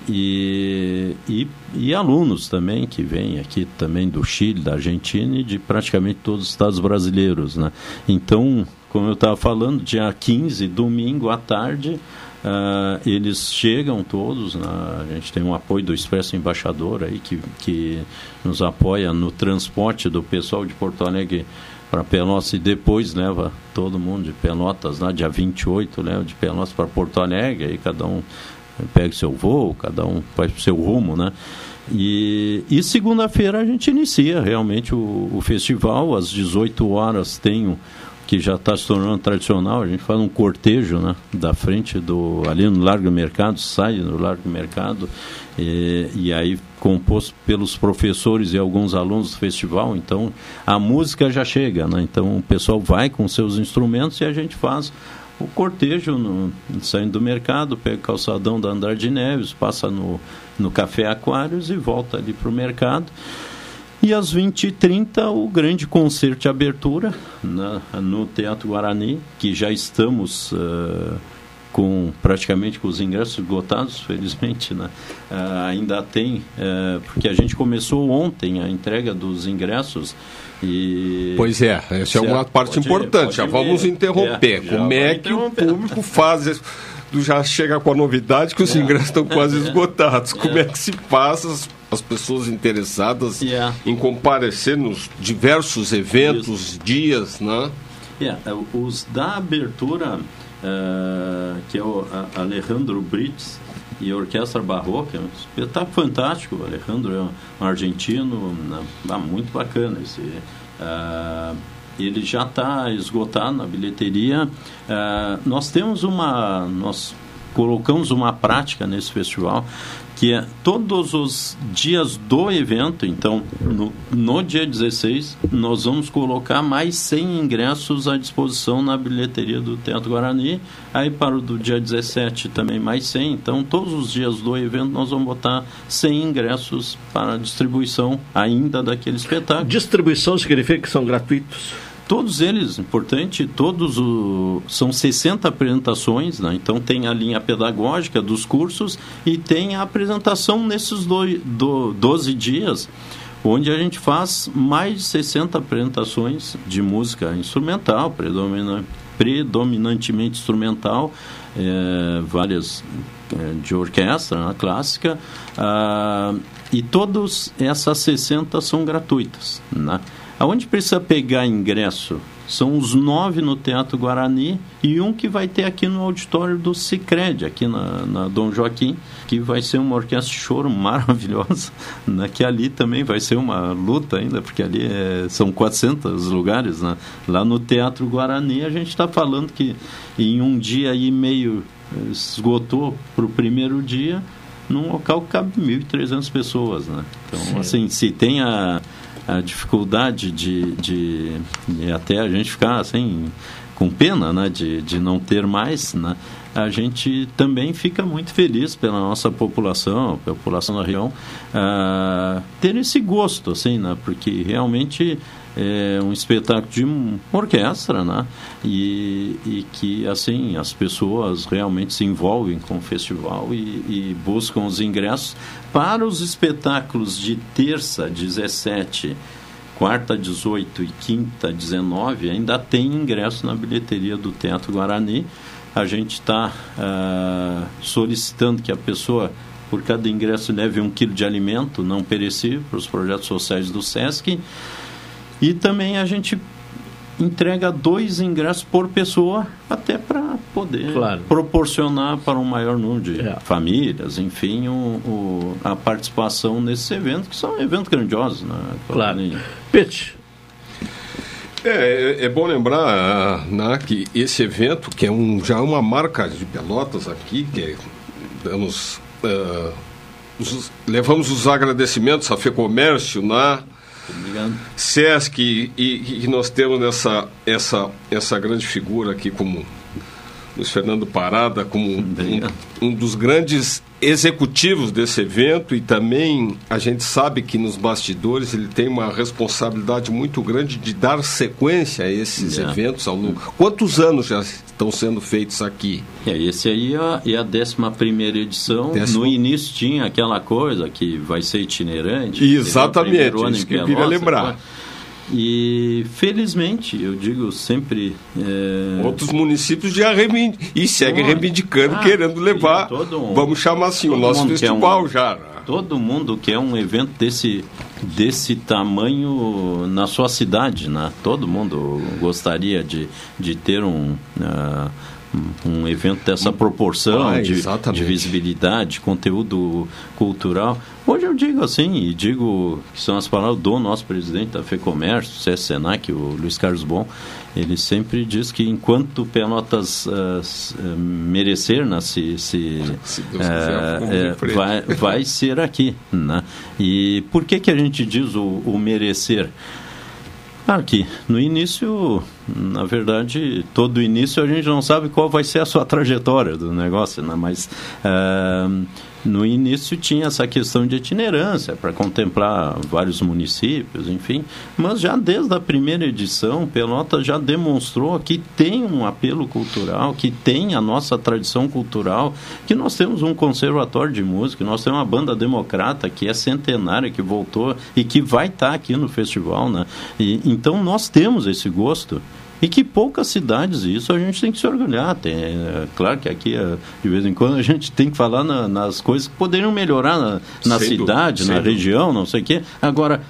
E, e, e, alunos também que vêm aqui também do Chile, da Argentina e de praticamente todos os estados brasileiros. Né? Então, como eu estava falando, dia 15, domingo à tarde, uh, eles chegam todos. Né? A gente tem um apoio do Expresso Embaixador aí que, que nos apoia no transporte do pessoal de Porto Alegre para Pelotas e depois leva todo mundo de Pelotas, né? dia 28, leva de Pelotas para Porto Alegre, aí cada um pega seu voo, cada um faz o seu rumo, né? E, e segunda-feira a gente inicia realmente o, o, festival, às 18 horas tem o que já está se tornando tradicional, a gente faz um cortejo né, da frente do ali no Largo Mercado, sai no Largo Mercado, e, e aí composto pelos professores e alguns alunos do festival, então a música já chega, né? então o pessoal vai com seus instrumentos e a gente faz o cortejo no, saindo do mercado, pega o calçadão da Andrade Neves, passa no, no Café Aquários e volta ali para o mercado. E às 20h30, o grande concerto de abertura na, no Teatro Guarani, que já estamos uh, com praticamente com os ingressos esgotados, felizmente, né? Uh, ainda tem, uh, porque a gente começou ontem a entrega dos ingressos e... Pois é, essa é uma parte pode, importante. Pode já vamos interromper. É, Como é que o público faz isso? já chega com a novidade que os é. ingressos estão quase esgotados. Como é que se passa as, as pessoas interessadas em comparecer nos diversos eventos, Isso. dias, né? É, os da abertura, uh, que é o Alejandro Brits, e a Orquestra Barroca, é um espetáculo fantástico. O Alejandro é um argentino, né? ah, muito bacana. Esse, uh, ele já está esgotado na bilheteria. Uh, nós temos uma. Nós colocamos uma prática nesse festival que é todos os dias do evento, então no, no dia 16, nós vamos colocar mais 100 ingressos à disposição na bilheteria do Teatro Guarani. Aí para o do dia 17 também mais 100. Então todos os dias do evento nós vamos botar 100 ingressos para distribuição ainda daquele espetáculo. Distribuição significa que são gratuitos? Todos eles, importante, todos o, são 60 apresentações, né? então tem a linha pedagógica dos cursos e tem a apresentação nesses do, do, 12 dias, onde a gente faz mais de 60 apresentações de música instrumental, predominantemente instrumental, é, várias é, de orquestra, né, clássica, ah, e todas essas 60 são gratuitas. Né? Aonde precisa pegar ingresso? São os nove no Teatro Guarani e um que vai ter aqui no auditório do Cicred, aqui na, na Dom Joaquim, que vai ser uma orquestra de choro maravilhosa, né? que ali também vai ser uma luta ainda, porque ali é, são 400 lugares. Né? Lá no Teatro Guarani a gente está falando que em um dia e meio esgotou para o primeiro dia, num local que cabe 1.300 pessoas. Né? Então, Sim. assim, se tem a a dificuldade de, de, de, até a gente ficar assim com pena né, de, de não ter mais, né, a gente também fica muito feliz pela nossa população, a população da região, uh, ter esse gosto, assim, né, porque realmente é um espetáculo de orquestra, né? E, e que, assim, as pessoas realmente se envolvem com o festival e, e buscam os ingressos para os espetáculos de terça, 17, quarta, 18 e quinta, 19, ainda tem ingresso na bilheteria do Teatro Guarani. A gente está uh, ah, solicitando que a pessoa por cada ingresso leve um quilo de alimento não perecível para os projetos sociais do SESC. E também a gente entrega dois ingressos por pessoa, até para poder Claro. proporcionar para um maior número de É. famílias, enfim, o, o- a participação nesses eventos, que são eventos grandiosos. Né? Claro. Pete, É, é, é bom lembrar né, que esse evento, que é um, já uma marca de Pelotas aqui, que é- damos, ah, os- levamos os agradecimentos à FEComércio, né, SESC, e, e- e nós temos essa, essa, essa grande figura aqui como Luiz Fernando Parada, como um, um dos grandes executivos desse evento e também a gente sabe que nos bastidores ele tem uma responsabilidade muito grande de dar sequência a esses Yeah. eventos ao longo. Quantos anos já estão sendo feitos aqui? É, esse aí é a, é a 11 edição. Décima- No início tinha aquela coisa que vai ser itinerante. Exatamente, isso que eu queria lembrar. E felizmente, eu digo sempre. é, Outros municípios já reivindicam e seguem reivindicando, ah, querendo levar, todo um- vamos chamar assim, o nosso festival um- já. Todo mundo quer um evento desse, desse tamanho na sua cidade, né? Todo mundo gostaria de, de ter um, ah, um- evento dessa proporção, Ah, de, de visibilidade, conteúdo cultural. Hoje eu digo assim, e digo que são as palavras do nosso presidente da FEComércio, CS Senac, o Luiz Carlos Bom, ele sempre diz que enquanto Pelotas ah, merecer, né, se, se, Se quiser, frente. vai, vai ser aqui. Né? E por que, que a gente diz o, o merecer? Claro que no início, na verdade, todo início a gente não sabe qual vai ser a sua trajetória do negócio, né? mas ah, no início tinha essa questão de itinerância para contemplar vários municípios, enfim, mas já desde a primeira edição, Pelotas já demonstrou que tem um apelo cultural, que tem a nossa tradição cultural, que nós temos um conservatório de música, nós temos uma banda democrata que é centenária, que voltou e que vai estar aqui no festival, né? E, então nós temos esse gosto. E que poucas cidades, e isso a gente tem que se orgulhar. Tem, é, claro que aqui, é, de vez em quando, a gente tem que falar na- nas coisas que poderiam melhorar na, na cidade, dúvida, na região, não sei o quê. Agora,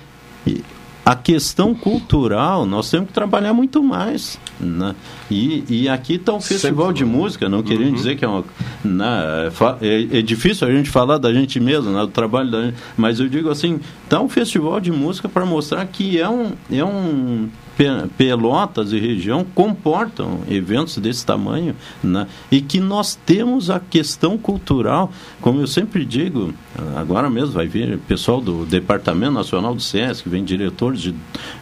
a questão cultural, nós temos que trabalhar muito mais. Né? E, e aqui está o Festival de Música, não querendo dizer que é uma. né, é é, é difícil a gente falar da gente mesmo, né, do trabalho da gente, mas eu digo assim: está um Festival de Música para mostrar que é um. É um Pe- Pelotas e região comportam eventos desse tamanho né? e que nós temos a questão cultural, como eu sempre digo, agora mesmo vai vir pessoal do Departamento Nacional do SESC, vem diretores de,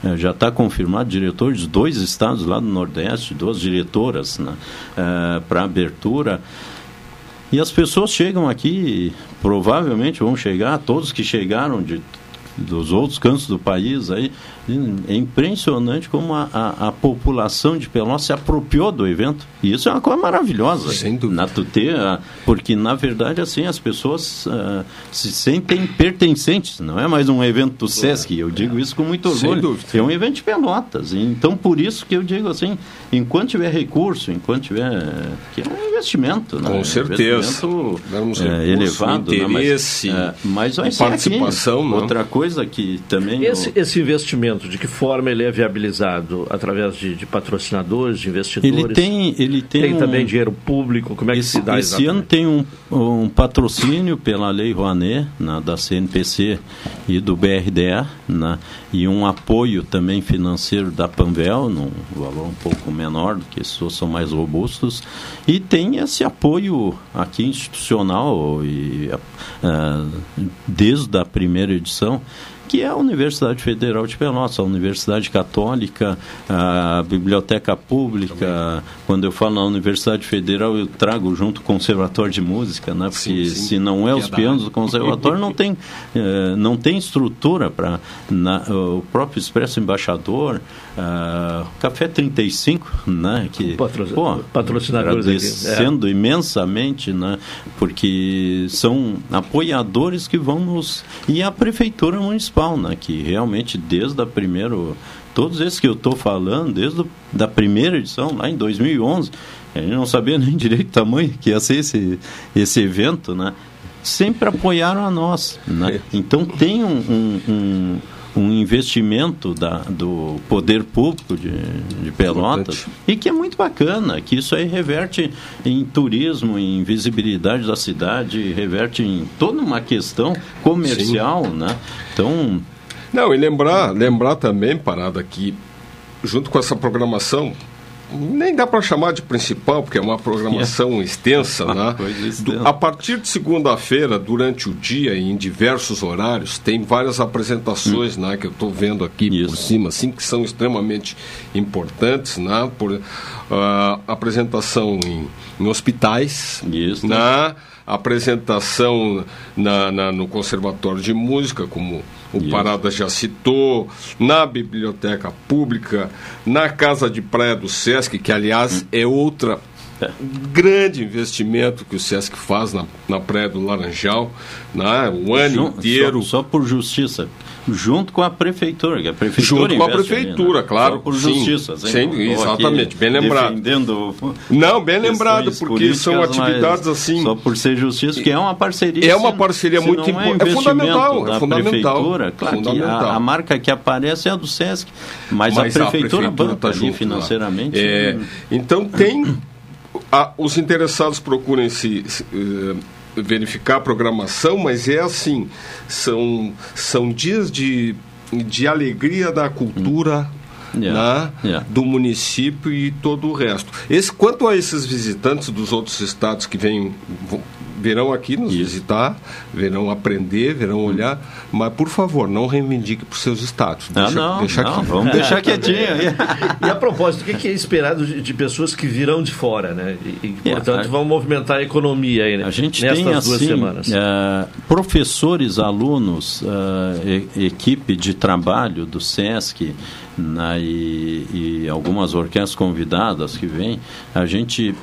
eh, já está confirmado, diretores de dois estados lá do Nordeste, duas diretoras né? para abertura. E as pessoas chegam aqui, provavelmente vão chegar, todos que chegaram de dos outros cantos do país aí é impressionante como a, a, a população de Pelotas se apropriou do evento e isso é uma coisa maravilhosa Sem dúvida. na Tutê, porque na verdade assim as pessoas ah, se sentem pertencentes não é mais um evento do Sesc eu digo isso com muito Sem orgulho dúvida. é um evento de Pelotas então por isso que eu digo assim enquanto tiver recurso enquanto tiver que é um investimento né? Com Um certeza. investimento, Damos é, recurso, elevado né? Mas, interesse é, mas ser aqui. participação, né? outra coisa que também esse, o- esse investimento, de que forma ele é viabilizado? Através de, de patrocinadores, de investidores? ele tem ele tem, Tem um- também dinheiro público? Como é que se dá esse exatamente? ano tem um, um patrocínio pela Lei Rouanet, né, da CNPC e do BRDA, né, e um apoio também financeiro da Panvel, num valor um pouco menor, do que esses são mais robustos, e tem esse apoio aqui institucional e ah, desde a primeira edição que é a Universidade Federal de Pelotas, a Universidade Católica, a Biblioteca Pública. Quando eu falo na Universidade Federal, eu trago junto o Conservatório de Música, né? Porque se não é os Piedade. pianos do Conservatório, não tem, eh, não tem estrutura para... O próprio Expresso Embaixador, ah, Café 35, né? Que, Patro- pô, patrocinadores aqui, é. agradecendo imensamente, né? Porque são apoiadores que vão nos e a prefeitura municipal, né? Que realmente desde a primeiro todos esses que eu estou falando, desde o, da primeira edição lá em 2011, a gente não sabia nem direito o tamanho que ia ser esse esse evento, né? Sempre apoiaram a nós, né? Então tem um, um, um um investimento da, do poder público de, de Pelotas e que é muito bacana, que isso aí reverte em turismo, em visibilidade da cidade, reverte em toda uma questão comercial, Sim. né? Então... Não, e lembrar, lembrar também, Parada, que junto com essa programação, nem dá para chamar de principal, porque é uma programação é. extensa, né? Do, a partir de segunda-feira, durante o dia, em diversos horários, tem várias apresentações, hum. né? Que eu estou vendo aqui Isso. por cima, assim, que são extremamente importantes, né? Por uh, apresentação em, em hospitais, Isso. né? Apresentação na, na, no Conservatório de Música, como o Isso. Parada já citou, na biblioteca pública, na Casa de Praia do Sesc, que aliás hum. é outra é. grande investimento que o Sesc faz na, na Praia do Laranjal, né? o ano inteiro. Só, só por justiça junto com a prefeitura, que a prefeitura junto com a prefeitura, ali, né? claro, por justiça, sim, exatamente, bem lembrado. Defendendo não, bem lembrado, porque são atividades assim. Só por ser justiça, que é uma parceria. É uma parceria muito importante, é, é fundamental, da é fundamental. Claro fundamental. A, a, marca que aparece é a do Sesc, mas, mas a, prefeitura a prefeitura banca tá junto, financeiramente. É, então tem a, os interessados procurem se, se uh, verificar a programação, mas é assim, são, são dias de, de alegria da cultura Yeah, né, yeah. do município e todo o resto. Esse, quanto a esses visitantes dos outros estados que vêm virão aqui nos Isso. visitar, virão aprender, virão olhar, mas por favor, não reivindique para os seus status. Deixa, não, deixa não, aqui. Vamos deixar quietinho. e a propósito, o que é esperado de, pessoas que virão de fora, né? E, e é, portanto, vão movimentar a economia aí, né? A gente tem, duas assim, semanas. Uh, professores, alunos, uh, e, equipe de trabalho do SESC, né, e, e, algumas orquestras convidadas que vêm, a gente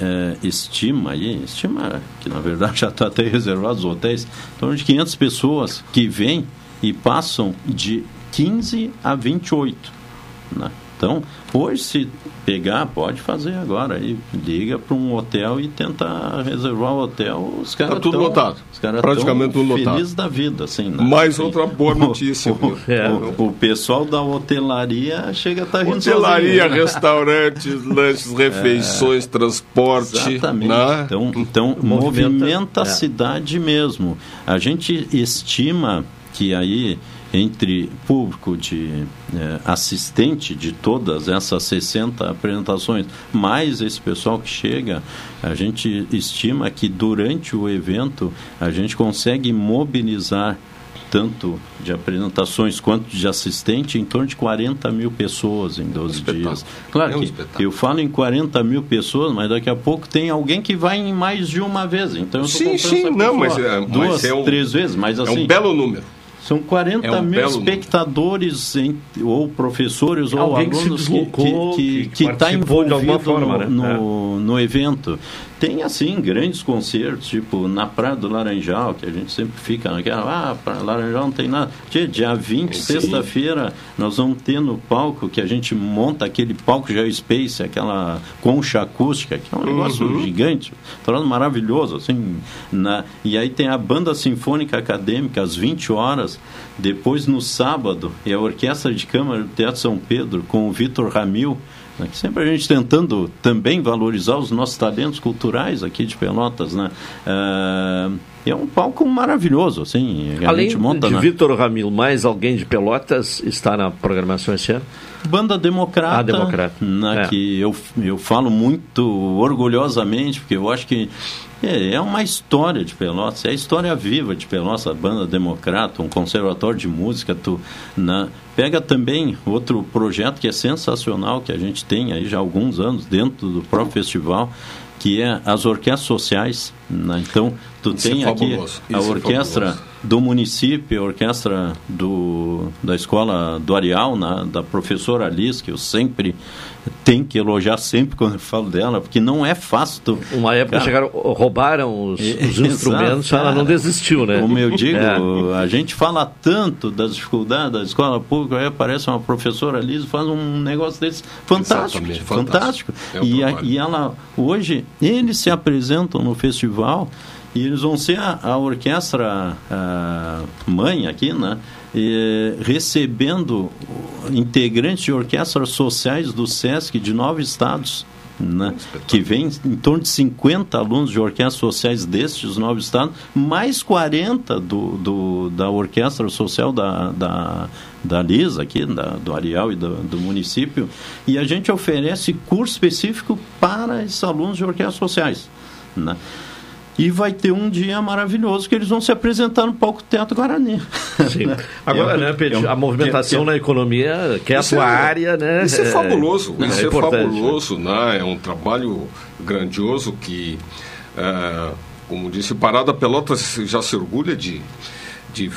é, estima aí, estima que na verdade já está até reservado os hotéis, em torno de 500 pessoas que vêm e passam de 15 a 28. Né? Então, hoje, se pegar, pode fazer agora. Aí liga para um hotel e tenta reservar o hotel. Os caras tá tudo tão, lotado. Os caras Praticamente tudo lotado. Felizes da vida, assim. Né? Mais assim, outra boa notícia. O, é. o, o, pessoal da hotelaria chega a estar rindo Hotelaria, sozinho, né? restaurantes, lanches, refeições, é, transporte. Exatamente. Né? Então, então movimenta, a é. cidade mesmo. A gente estima que aí entre público de é, assistente de todas essas 60 apresentações, mais esse pessoal que chega, a gente estima que durante o evento a gente consegue mobilizar tanto de apresentações quanto de assistente, em torno de 40 mil pessoas em 12 um dias. Claro é um que eu falo em 40 mil pessoas, mas daqui a pouco tem alguém que vai em mais de uma vez. Então eu sim, sim, não, mas, é, duas, mas é um, três vezes, mas assim. É um assim, belo número. São 40 é um mil espectadores em, ou professores ou alunos que está que, que, que, que envolvido forma, no, né? no, é. no evento. Tem, assim, grandes concertos, tipo na Praia do Laranjal, que a gente sempre fica naquela, ah, do Laranjal não tem nada. Dia, dia 20, sexta-feira, nós vamos ter no palco, que a gente monta aquele palco Geospace, aquela concha acústica, que é um negócio uhum. gigante, tornando maravilhoso, assim. Na, e aí tem a Banda Sinfônica Acadêmica, às 20 horas. Depois, no sábado, é a Orquestra de Câmara do Teatro São Pedro, com o Vitor Ramil, né? Sempre a gente tentando também valorizar os nossos talentos culturais aqui de Pelotas, né? Uh, é um palco maravilhoso, assim. Além de na... Vitor Ramil, mais alguém de Pelotas está na programação esse ano? Banda Democrata, ah, Democrata. Né, é. que eu, eu falo muito orgulhosamente, porque eu acho que é, é uma história de Pelotas, é a história viva de Pelotas, a banda democrata, um conservatório de música. Tu, na, pega também outro projeto que é sensacional, que a gente tem aí já há alguns anos dentro do próprio festival, que é as orquestras sociais. Né? Então, tu Isso tem é aqui a Isso é orquestra é do município, a orquestra do, da escola do Areal, né? da professora Alice, que eu sempre tenho que elogiar sempre quando eu falo dela, porque não é fácil. Tu, Uma época cara, chegaram, roubaram os, os instrumentos, ela não desistiu, né? Como eu digo, é. a gente fala tanto das dificuldades da escola pública, aí aparece uma professora Alice faz um negócio desse fantástico, fantástico. fantástico. É e, a, e ela, hoje, eles se apresentam no festival E eles vão ser a, a orquestra a mãe aqui, né? E, recebendo integrantes de orquestras sociais do SESC de nove estados. Né, que vem em torno de 50 alunos de orquestras sociais destes nove estados, mais 40 do, do, da orquestra social da, da, da Lisa, aqui, da, do Arial e do, do município, e a gente oferece curso específico para esses alunos de orquestras sociais. Né? E vai ter um dia maravilhoso que eles vão se apresentar no palco Teatro Guarani. Sim. Agora, É né, Pedro, é um- a movimentação é- é- na economia, que é a Isso tua é- área, né? Isso é, fabuloso, é isso é, fabuloso, né? É um trabalho grandioso que, é, como disse, Parada Pelotas já se orgulha de, de,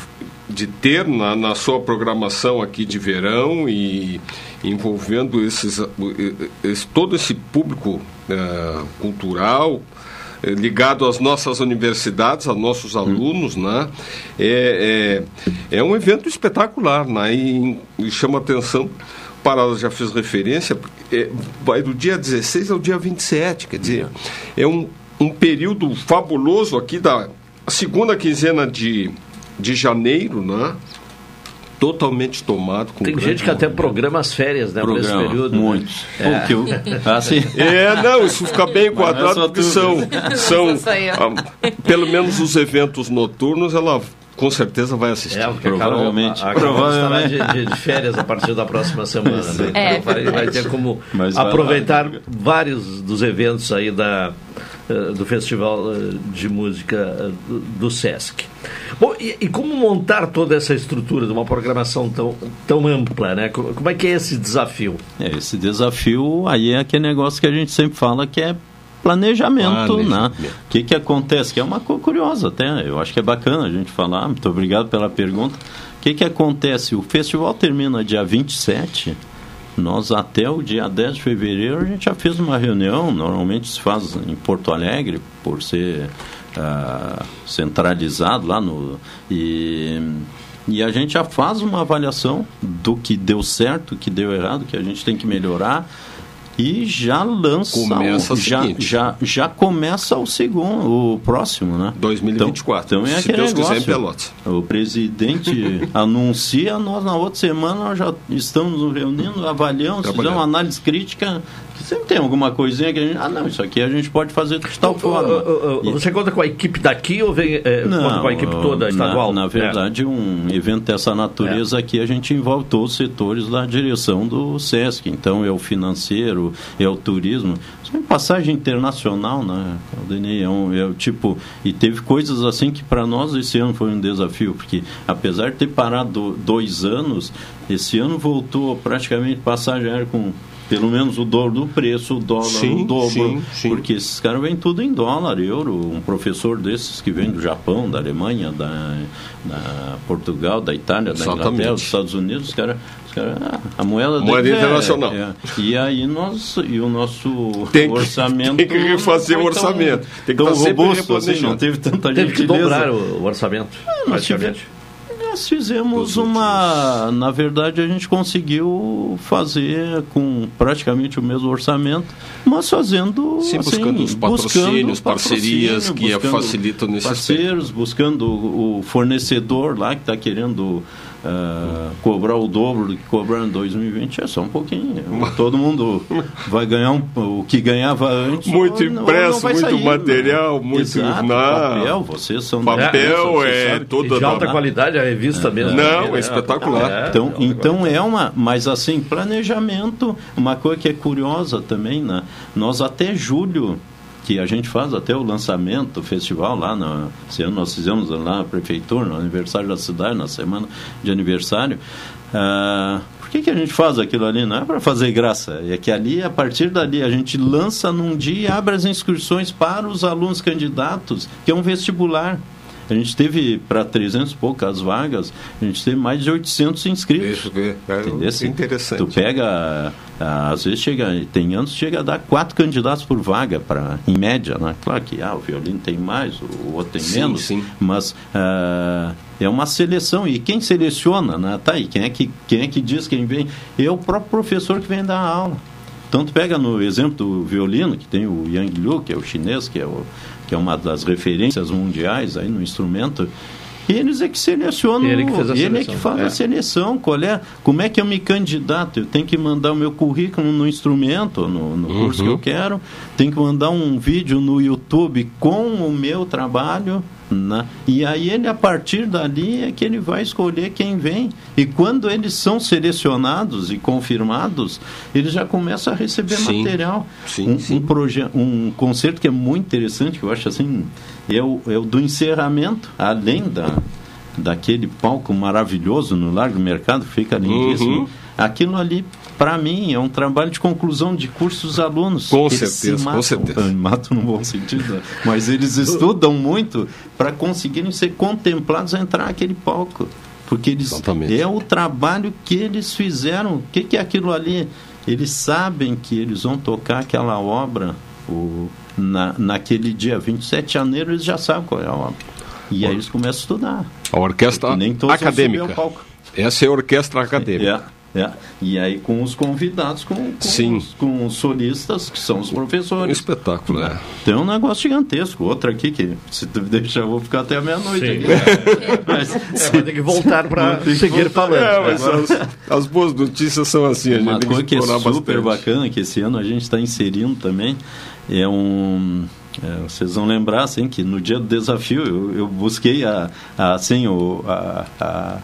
de ter na, na sua programação aqui de verão e envolvendo esses, esse, todo esse público é, cultural ligado às nossas universidades, a nossos alunos, né? É, é, é um evento espetacular, né? E, e chama atenção, Parada já fez referência, é, vai do dia 16 ao dia 27, quer dizer, é um, um período fabuloso aqui da segunda quinzena de, de janeiro, né? Totalmente tomado com Tem gente que até programa as férias, né, por esse Programa, período. né? muitos. É. O que eu- assim- É, não, isso fica bem é enquadrado porque são, são ah, pelo menos os eventos noturnos, ela com certeza vai assistir. É, porque a Carol, a, estará de, de- de férias a partir da próxima semana. Né? É. Então vai, vai ter como Mas vai lá. aproveitar vários dos eventos aí da, do Festival eh, de Música eh, do, Sesc. Bom, e, e como montar toda essa estrutura de uma programação tão, tão ampla, né? Como, como é que é esse desafio? É, esse desafio aí é aquele negócio que a gente sempre fala que é planejamento, Planejamento. né? O que que acontece? Que é uma coisa curiosa até, eu acho que é bacana a gente falar, muito obrigado pela pergunta. O que que acontece? O festival termina dia 27, nós até o dia 10 de fevereiro a gente já fez uma reunião, normalmente se faz em Porto Alegre, por ser ah, centralizado lá no... E, e a gente já faz uma avaliação do que deu certo, o que deu errado, que a gente tem que melhorar e já lança Começa o, o já, já, já começa o segundo, o próximo, né? 2024, Então, então é se aquele Deus quiser, em negócio. Pelotas. O presidente anuncia, nós na outra semana nós já estamos nos reunindo, avaliamos, fizemos uma análise crítica, sempre tem alguma coisinha que a gente, ah não, isso aqui a gente pode fazer de tal forma. Uh, uh, uh, Você conta com a equipe daqui ou vem, eh, conta com a equipe toda na- estadual? Na, É. verdade, um evento dessa natureza aqui, a gente envolve todos os setores da direção do SESC. Então, é o financeiro, é o turismo. Isso é uma passagem internacional, né, Aldenei? É, um, é o tipo... E teve coisas assim que para nós esse ano foi um desafio, porque apesar de ter parado dois anos, esse ano voltou praticamente passagem aérea com pelo menos o dobro do preço, o dólar Sim, o dobro, sim, sim. porque esses caras vêm tudo em dólar, euro. Um professor desses que vem do Japão, da Alemanha, da, da Portugal, da Itália, da Exatamente. Inglaterra, dos Estados Unidos, os caras, a moeda Moeda é- internacional. é. E aí nós, e o nosso Tem que- orçamento tem que refazer o foi tão- orçamento. Tem que tão robusto, assim, não teve tanta Teve que dobrar o, o orçamento, nós praticamente. Nós fizemos uma. Na verdade, a gente conseguiu fazer com praticamente o mesmo orçamento, mas fazendo. Sim, assim, buscando os patrocínios, parcerias que buscando facilitam nesse Parceiros, buscando o fornecedor lá que está querendo. Ah, cobrar o dobro do que cobrar em 2020 é só um pouquinho. Todo mundo vai ganhar um- o que ganhava antes. Muito não- impresso, não muito sair, material, né? muito- Exato, não. papel, vocês são Papel vocês é sabem. toda de alta qualidade, a revista mesmo. Não, né? é espetacular. É, Então, então é uma, mas assim, planejamento, uma coisa que é curiosa também, né? Nós até julho, que a gente faz até o lançamento do festival lá, no, esse ano nós fizemos lá na prefeitura, no aniversário da cidade, na semana de aniversário. Ah, por que, que a gente faz aquilo ali? Não é para fazer graça, é que ali, a partir dali, a gente lança num dia abre as inscrições para os alunos candidatos, que é um vestibular. A gente teve para 300 e poucas vagas, a gente teve mais de 800 inscritos. Entendeu? é interessante. Tu pega, às vezes chega, tem anos que chega a dar quatro candidatos por vaga, pra, em média, né? Claro que ah, o violino tem mais, o outro tem Sim, menos, sim. mas ah, é uma seleção. E quem seleciona, né? Tá aí, quem é que, quem é que diz quem vem? É o próprio professor que vem dar aula. Então, tu pega no exemplo do violino, que tem o Yang Liu, que é o chinês, que é, o, que é uma das referências mundiais aí no instrumento, eles é que selecionam, Ele que fez a ele é que faz é. a seleção, qual é, como é que eu me candidato? Eu tenho que mandar o meu currículo no instrumento, no, no curso que Uhum. eu quero, tenho que mandar um vídeo no YouTube com o meu trabalho, né? e aí ele, a partir dali, é que ele vai escolher quem vem. E quando eles são selecionados e confirmados, ele já começa a receber Sim. material. Sim, um, Um, proje- um concerto que é muito interessante, que eu acho assim, é o, é o do encerramento, além da, daquele palco maravilhoso no Largo Mercado, fica lindíssimo. Uhum. Aquilo ali, para mim, é um trabalho de conclusão de curso dos alunos. Com certeza, se com matam. certeza. Matam no bom sentido, né? mas eles estudam muito para conseguirem ser contemplados a entrar naquele palco. Porque eles é o trabalho que eles fizeram. O que, que é aquilo ali? Eles sabem que eles vão tocar aquela obra o, na, naquele dia 27 de janeiro, eles já sabem qual é a obra. E aí eles começam a estudar. A orquestra nem acadêmica. Essa é a orquestra acadêmica. É, é. E aí com os convidados, com, com, Sim. Os, com os solistas, que são os professores. Um espetáculo, é. Tem um negócio gigantesco. Outro aqui que, se tu me deixar, eu vou ficar até a meia-noite aqui. Mas, É, vai ter que voltar que seguir voltar. falando. É, mas Agora- as, as boas notícias são assim, a Uma gente tem coisa que é explorar super bastante. bacana, que esse ano a gente está inserindo também, é um... é, vocês vão lembrar, assim, que no dia do desafio eu, eu busquei a, a, assim, o, a, a-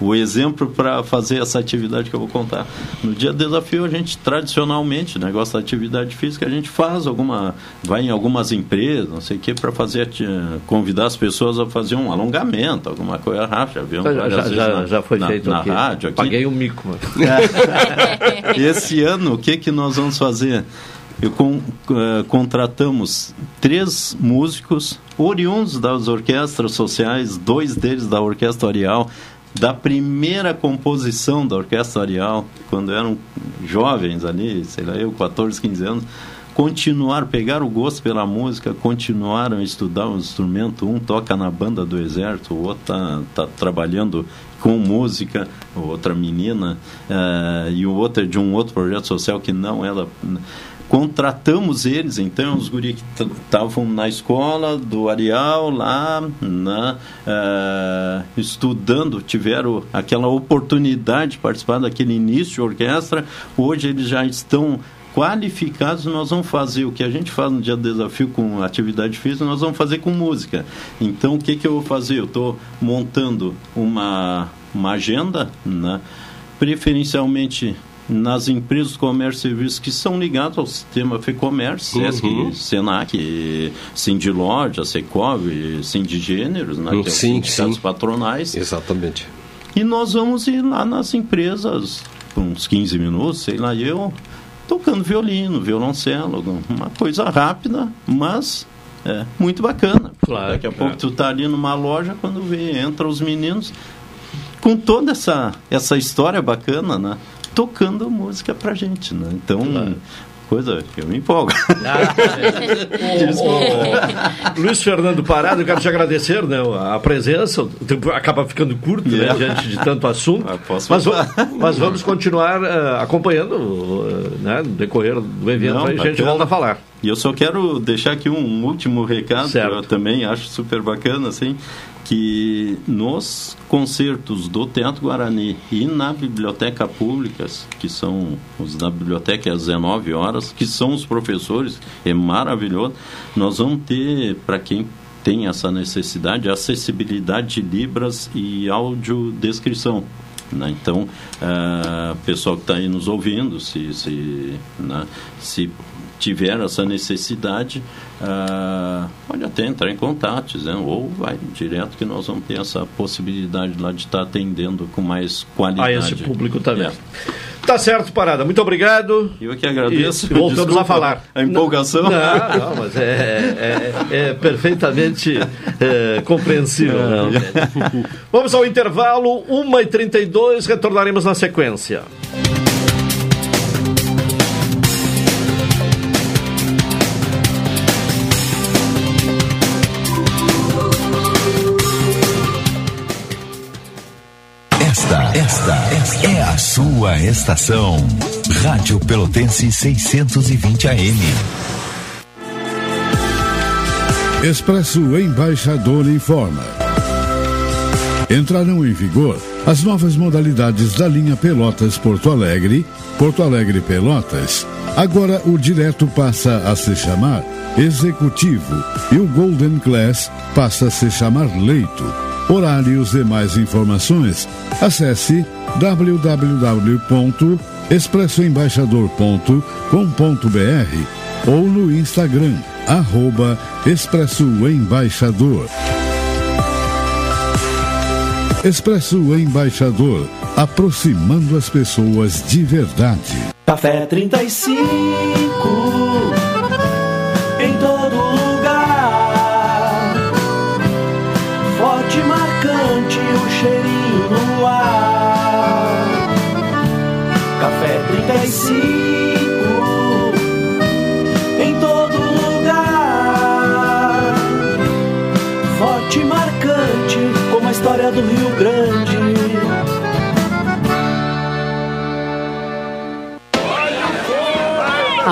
o exemplo para fazer essa atividade que eu vou contar. No dia do desafio, a gente tradicionalmente, negócio da atividade física, a gente faz alguma, vai em algumas empresas, não sei o que, para fazer, ati- convidar as pessoas a fazer um alongamento, alguma coisa rápida. Já, vimos Já- já- já- na, já foi na, feito na aqui. rádio. Aqui. Paguei um mico. mano. Esse ano, o que, que nós vamos fazer? Eu con- eh, contratamos três músicos oriundos das orquestras sociais, dois deles da Orquestra Orial, da primeira composição da Orquestra Orial, quando eram jovens ali, sei lá, eu, 14, 15 anos, continuar, pegar o gosto pela música, continuaram a estudar o instrumento. Um toca na banda do exército, o outro está tá trabalhando com música, outra menina, eh, e o outro é de um outro projeto social que não ela contratamos eles, então, os guri que estavam na escola do Arial, lá, na, eh, estudando, tiveram aquela oportunidade de participar daquele início de orquestra, hoje eles já estão qualificados, nós vamos fazer o que a gente faz no dia do desafio com atividade física, nós vamos fazer com música. Então, o que, que eu vou fazer? Eu estou montando uma, uma agenda, né? preferencialmente nas empresas de comércio e serviços que são ligados ao sistema FEComércio, Uhum. SESC, SENAC, Sindiloja, Secov, Sindigêneros, né, que é os Sim, sindicatos sim. patronais. Exatamente. E nós vamos ir lá nas empresas, por uns 15 minutos, sei lá, eu tocando violino, violoncelo, uma coisa rápida, mas é muito bacana. Claro, Daqui a claro. pouco tu tá ali numa loja, quando vê, entra os meninos com toda essa, essa história bacana, né? Tocando música pra gente, né? Então, coisa que eu me empolgo. O- o- Luiz Fernando Parado, eu quero te agradecer né, a presença. O tempo acaba ficando curto né, diante de tanto assunto. mas, va- mas vamos continuar eh, acompanhando eh, né, no decorrer do evento. Não, aí a gente volta a falar. E eu só quero deixar aqui um último recado, Certo. que eu também acho super bacana, assim, que nos concertos do Teatro Guarani e na Biblioteca Pública, que são os da biblioteca às 19 horas, que são os professores, é maravilhoso, nós vamos ter, para quem tem essa necessidade, acessibilidade de libras e audiodescrição. Né? Então, ah, pessoal que está aí nos ouvindo, se, se, né, se tiver essa necessidade, ah, pode até entrar em contato, né? ou vai direto que nós vamos ter essa possibilidade lá de estar atendendo com mais A qualidade. esse público também. É. Tá certo, Parada. Muito obrigado. Eu que agradeço. E voltamos Desculpa a falar. a empolgação. Não, não, mas é, é, é perfeitamente é, compreensível. né? Vamos ao intervalo, 1h32, retornaremos na sequência. Sua estação. Rádio Pelotense 620 AM. Expresso Embaixador informa. Entrarão em vigor as novas modalidades da linha Pelotas Porto Alegre, Porto Alegre Pelotas. Agora o direto passa a se chamar Executivo e o Golden Class passa a se chamar Leito. Horários e mais informações, acesse www.expressoembaixador.com.br ou no Instagram, arroba Expresso Embaixador. Expresso Embaixador, aproximando as pessoas de verdade. Café 35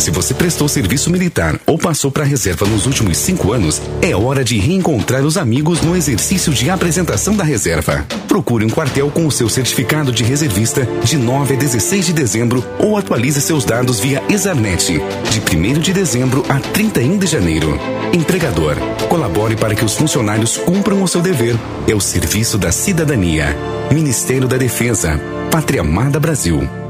Se você prestou serviço militar ou passou para a reserva nos últimos cinco anos, é hora de reencontrar os amigos no exercício de apresentação da reserva. Procure um quartel com o seu certificado de reservista de 9 a 16 de dezembro ou atualize seus dados via Exarnet, de 1 de dezembro a 31 de janeiro. Empregador, colabore para que os funcionários cumpram o seu dever. É o serviço da cidadania. Ministério da Defesa. Pátria Amada Brasil.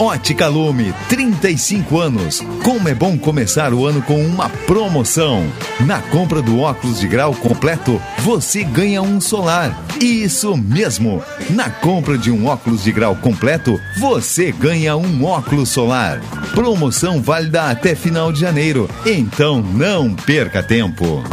Ótica Lume, 35 anos. Como é bom começar o ano com uma promoção. Na compra do óculos de grau completo, você ganha um solar. Isso mesmo! Na compra de um óculos de grau completo, você ganha um óculos solar. Promoção válida até final de janeiro. Então não perca tempo.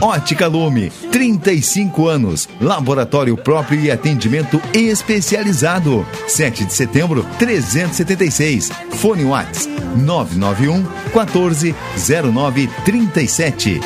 Ótica Lume, 35 anos, laboratório próprio e atendimento especializado. 7 de setembro, 376. Fone Whats 991 14 09 37.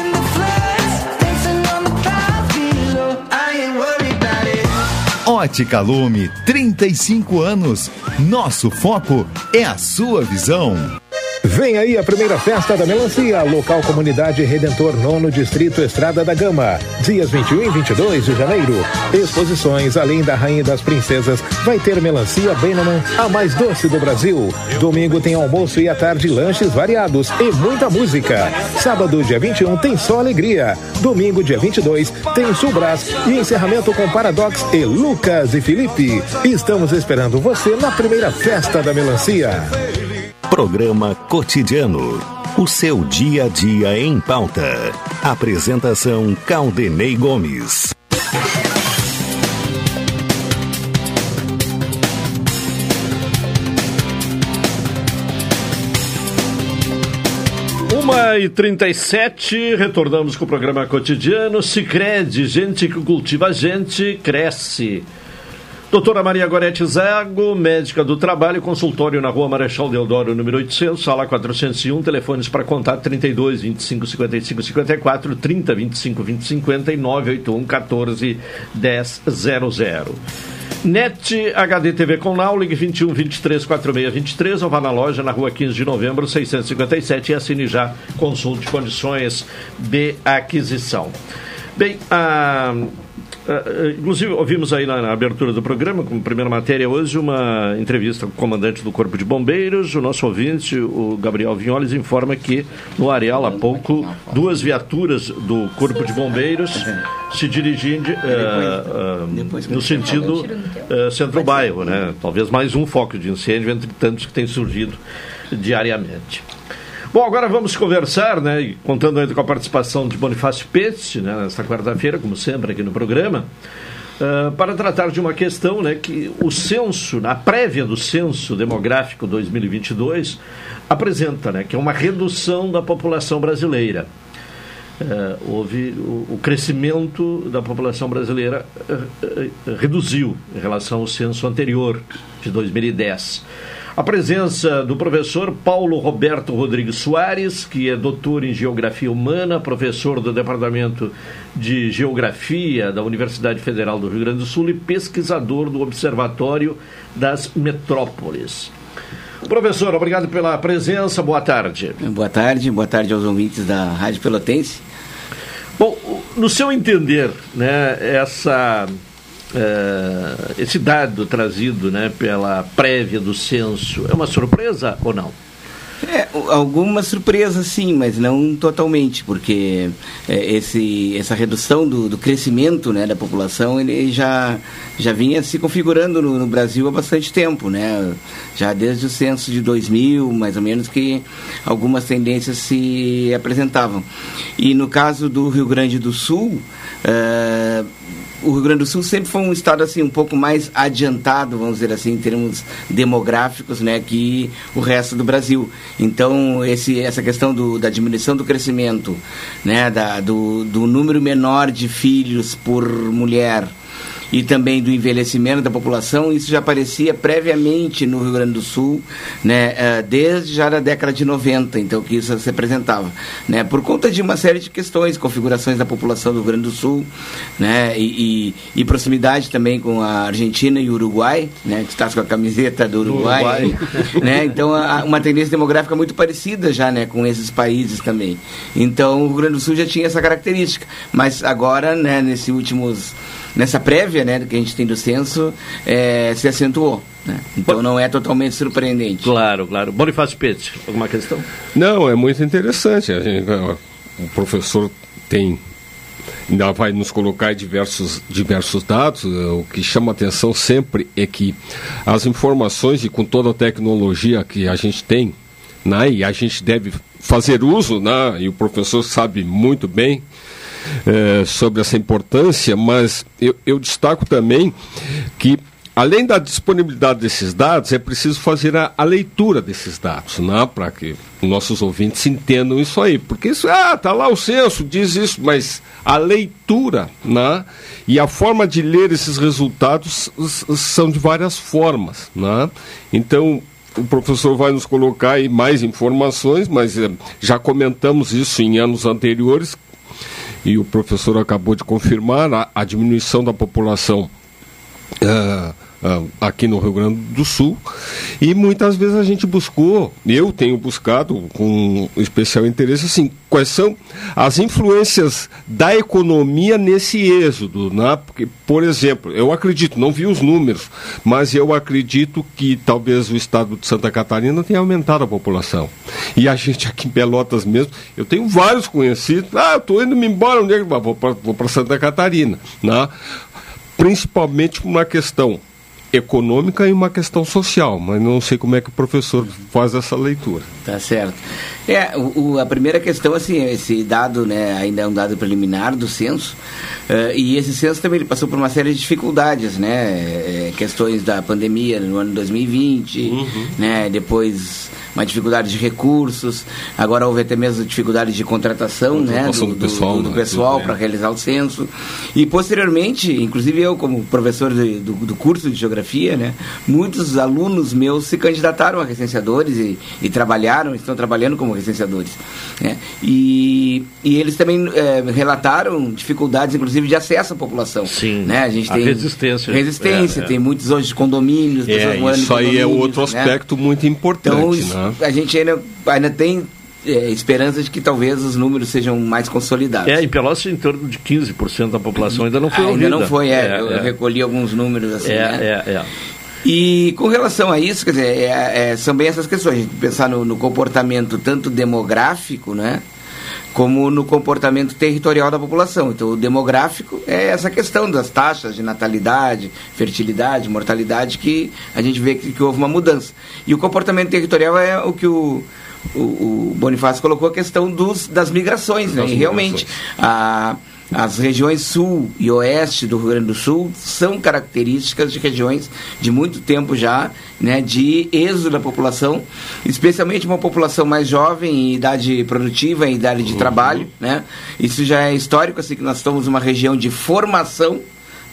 Ótica Lume, 35 anos. Nosso foco é a sua visão. Vem aí a primeira festa da melancia, local comunidade Redentor Nono Distrito Estrada da Gama. Dias 21 e 22 de janeiro. Exposições além da Rainha das Princesas. Vai ter melancia Benaman, a mais doce do Brasil. Domingo tem almoço e à tarde lanches variados e muita música. Sábado, dia 21, tem só alegria. Domingo, dia 22, tem Sulbras e encerramento com Paradox e Lucas e Felipe. Estamos esperando você na primeira festa da melancia. Programa Cotidiano. O seu dia a dia em pauta. Apresentação Caldenei Gomes. Uma e 37 retornamos com o programa cotidiano. Sicredi gente que cultiva gente, cresce. Doutora Maria Gorete Zago, médica do trabalho, consultório na rua Marechal Deodoro, número 800, sala 401, telefones para contato 32 25 55 54, 30 25 20 50 e 981 14 10 00. NET HD TV com Now, ligue 21 23 46 23 ou vá na loja na rua 15 de novembro 657 e assine já, consulte condições de aquisição. Bem, a. Uh, inclusive, ouvimos aí na, na, abertura do programa, como primeira matéria hoje, uma entrevista com o comandante do Corpo de Bombeiros. O nosso ouvinte, o Gabriel Vinholes, informa que no Areal, há pouco, duas viaturas do Corpo de Bombeiros se dirigindo uh, uh, no sentido centro-bairro, né? Talvez mais um foco de incêndio entre tantos que têm surgido diariamente. Bom, agora vamos conversar, né, contando ainda com a participação de Bonifácio Peste, né, nesta quarta-feira, como sempre aqui no programa, uh, para tratar de uma questão, né, que o censo, na prévia do censo demográfico 2022, apresenta, né, que é uma redução da população brasileira. Uh, houve o, o, crescimento da população brasileira uh, reduziu em relação ao censo anterior de 2010. A presença do professor Paulo Roberto Rodrigues Soares, que é doutor em Geografia Humana, professor do Departamento de Geografia da Universidade Federal do Rio Grande do Sul e pesquisador do Observatório das Metrópoles. Professor, obrigado pela presença, boa tarde. Boa tarde, boa tarde aos ouvintes da Rádio Pelotense. Bom, no seu entender, né, essa uh, esse dado trazido né, pela prévia do censo é uma surpresa ou não? É, alguma surpresa sim, mas não totalmente, porque é, esse, essa redução do, do, crescimento né, da população ele já, já vinha se configurando no, no, Brasil há bastante tempo, né? já desde o censo de 2000, mais ou menos, que algumas tendências se apresentavam. E no caso do Rio Grande do Sul, uh, o Rio Grande do Sul sempre foi um estado assim um pouco mais adiantado, vamos dizer assim, em termos demográficos, né, que o resto do Brasil. Então esse, essa questão do, da diminuição do crescimento, né, da, do, do número menor de filhos por mulher, e também do envelhecimento da população, isso já aparecia previamente no Rio Grande do Sul, né, eh, desde já da década de 90, então que isso se apresentava, né, por conta de uma série de questões, configurações da população do Rio Grande do Sul, né, e, e, e proximidade também com a Argentina e o Uruguai, né, que está com a camiseta do Uruguai, Uruguai. né, então a, uma tendência demográfica muito parecida já, né, com esses países também. Então o Rio Grande do Sul já tinha essa característica, mas agora, né, nesses últimos nessa prévia né, que a gente tem do censo, é, se acentuou. Né? Então não é totalmente surpreendente. Claro, claro. Bonifácio Pete, alguma questão? Não, é muito interessante. Gente, o professor tem ainda vai nos colocar diversos, diversos dados. O que chama atenção sempre é que as informações e com toda a tecnologia que a gente tem, né, e a gente deve fazer uso, né, e o professor sabe muito bem, é, sobre essa importância, mas eu, eu destaco também que além da disponibilidade desses dados, é preciso fazer a, a leitura desses dados, né? para que nossos ouvintes entendam isso aí. Porque isso, ah, tá lá o censo, diz isso, mas a leitura né? e a forma de ler esses resultados são de várias formas. Né? Então, o professor vai nos colocar aí mais informações, mas eh, já comentamos isso em anos anteriores, e o professor acabou de confirmar a, a diminuição da população. Uh, aqui no Rio Grande do Sul e muitas vezes a gente buscou, eu tenho buscado com especial interesse assim, quais são as influências da economia nesse êxodo, né? Porque, por exemplo, eu acredito, não vi os números, mas eu acredito que talvez o estado de Santa Catarina tenha aumentado a população. E a gente aqui em Pelotas mesmo, eu tenho vários conhecidos, ah, estou indo me embora, onde é que vou para Santa Catarina, né? Principalmente por uma questão econômica e uma questão social, mas não sei como é que o professor faz essa leitura. Tá certo. É, o, a primeira questão, assim, esse dado, né, ainda é um dado preliminar do censo, uh, e esse censo também ele passou por uma série de dificuldades, né, é, questões da pandemia no ano 2020, uhum. né, depois uma dificuldade de recursos, agora houve até mesmo dificuldade de contratação, né, do, do, pessoal, do, do né, pessoal para realizar o censo, e posteriormente, inclusive eu como professor de, do, do curso de geografia, né, muitos alunos meus se candidataram a recenseadores e, e trabalharam, estão trabalhando como recenseadores, né, e, e eles também é, relataram dificuldades, inclusive, de acesso à população. Sim, né, a gente a tem resistência. Resistência, é, é. tem muitos hoje condomínios, é, isso aí é outro né. aspecto né? muito importante, então, né? a gente ainda, ainda tem é, esperança de que talvez os números sejam mais consolidados. É, em Pelotas em torno de 15% da população ainda não foi Ainda ouvida. não foi, é, É, eu é. recolhi alguns números assim, É, né? é, é. E com relação a isso, quer dizer, é- é- são bem essas questões, a gente pensar no, no comportamento tanto demográfico, né? Como no comportamento territorial da população. Então, o demográfico é essa questão das taxas de natalidade, fertilidade, mortalidade, que a gente vê que, que houve uma mudança. E o comportamento territorial é o que o, o, o Bonifácio colocou, a questão dos, das migrações, né? E realmente, a, as regiões sul e oeste do Rio Grande do Sul são características de regiões de muito tempo já, né, de êxodo da população, especialmente uma população mais jovem, em idade produtiva, em idade de trabalho, né? Isso já é histórico, assim, que nós estamos numa região de formação,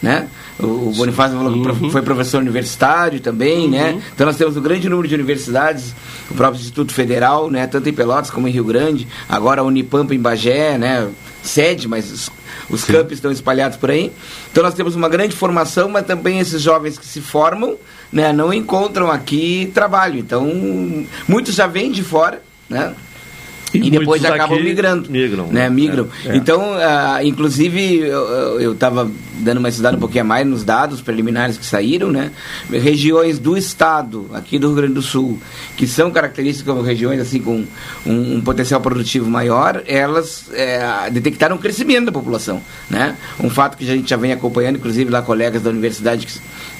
né? O, Bonifácio falou que prof- foi professor universitário também, né? Então nós temos um grande número de universidades, o próprio Instituto Federal, né? Tanto em Pelotas como em Rio Grande, agora a Unipampa em Bagé, né? Sede, mas os, os campos estão espalhados por aí. Então nós temos uma grande formação, mas também esses jovens que se formam, né? Não encontram aqui trabalho. Então muitos já vêm de fora, né? E, depois muitos acabam migrando. migram, Né? né? Migram. É, é. Então, ah, inclusive, eu estava dando uma estudada um pouquinho a mais nos dados preliminares que saíram, né? Regiões do estado, aqui do Rio Grande do Sul, que são características como regiões assim com um, um potencial produtivo maior, elas é, detectaram um crescimento da população, né? Um fato que a gente já vem acompanhando, inclusive lá colegas da universidade que,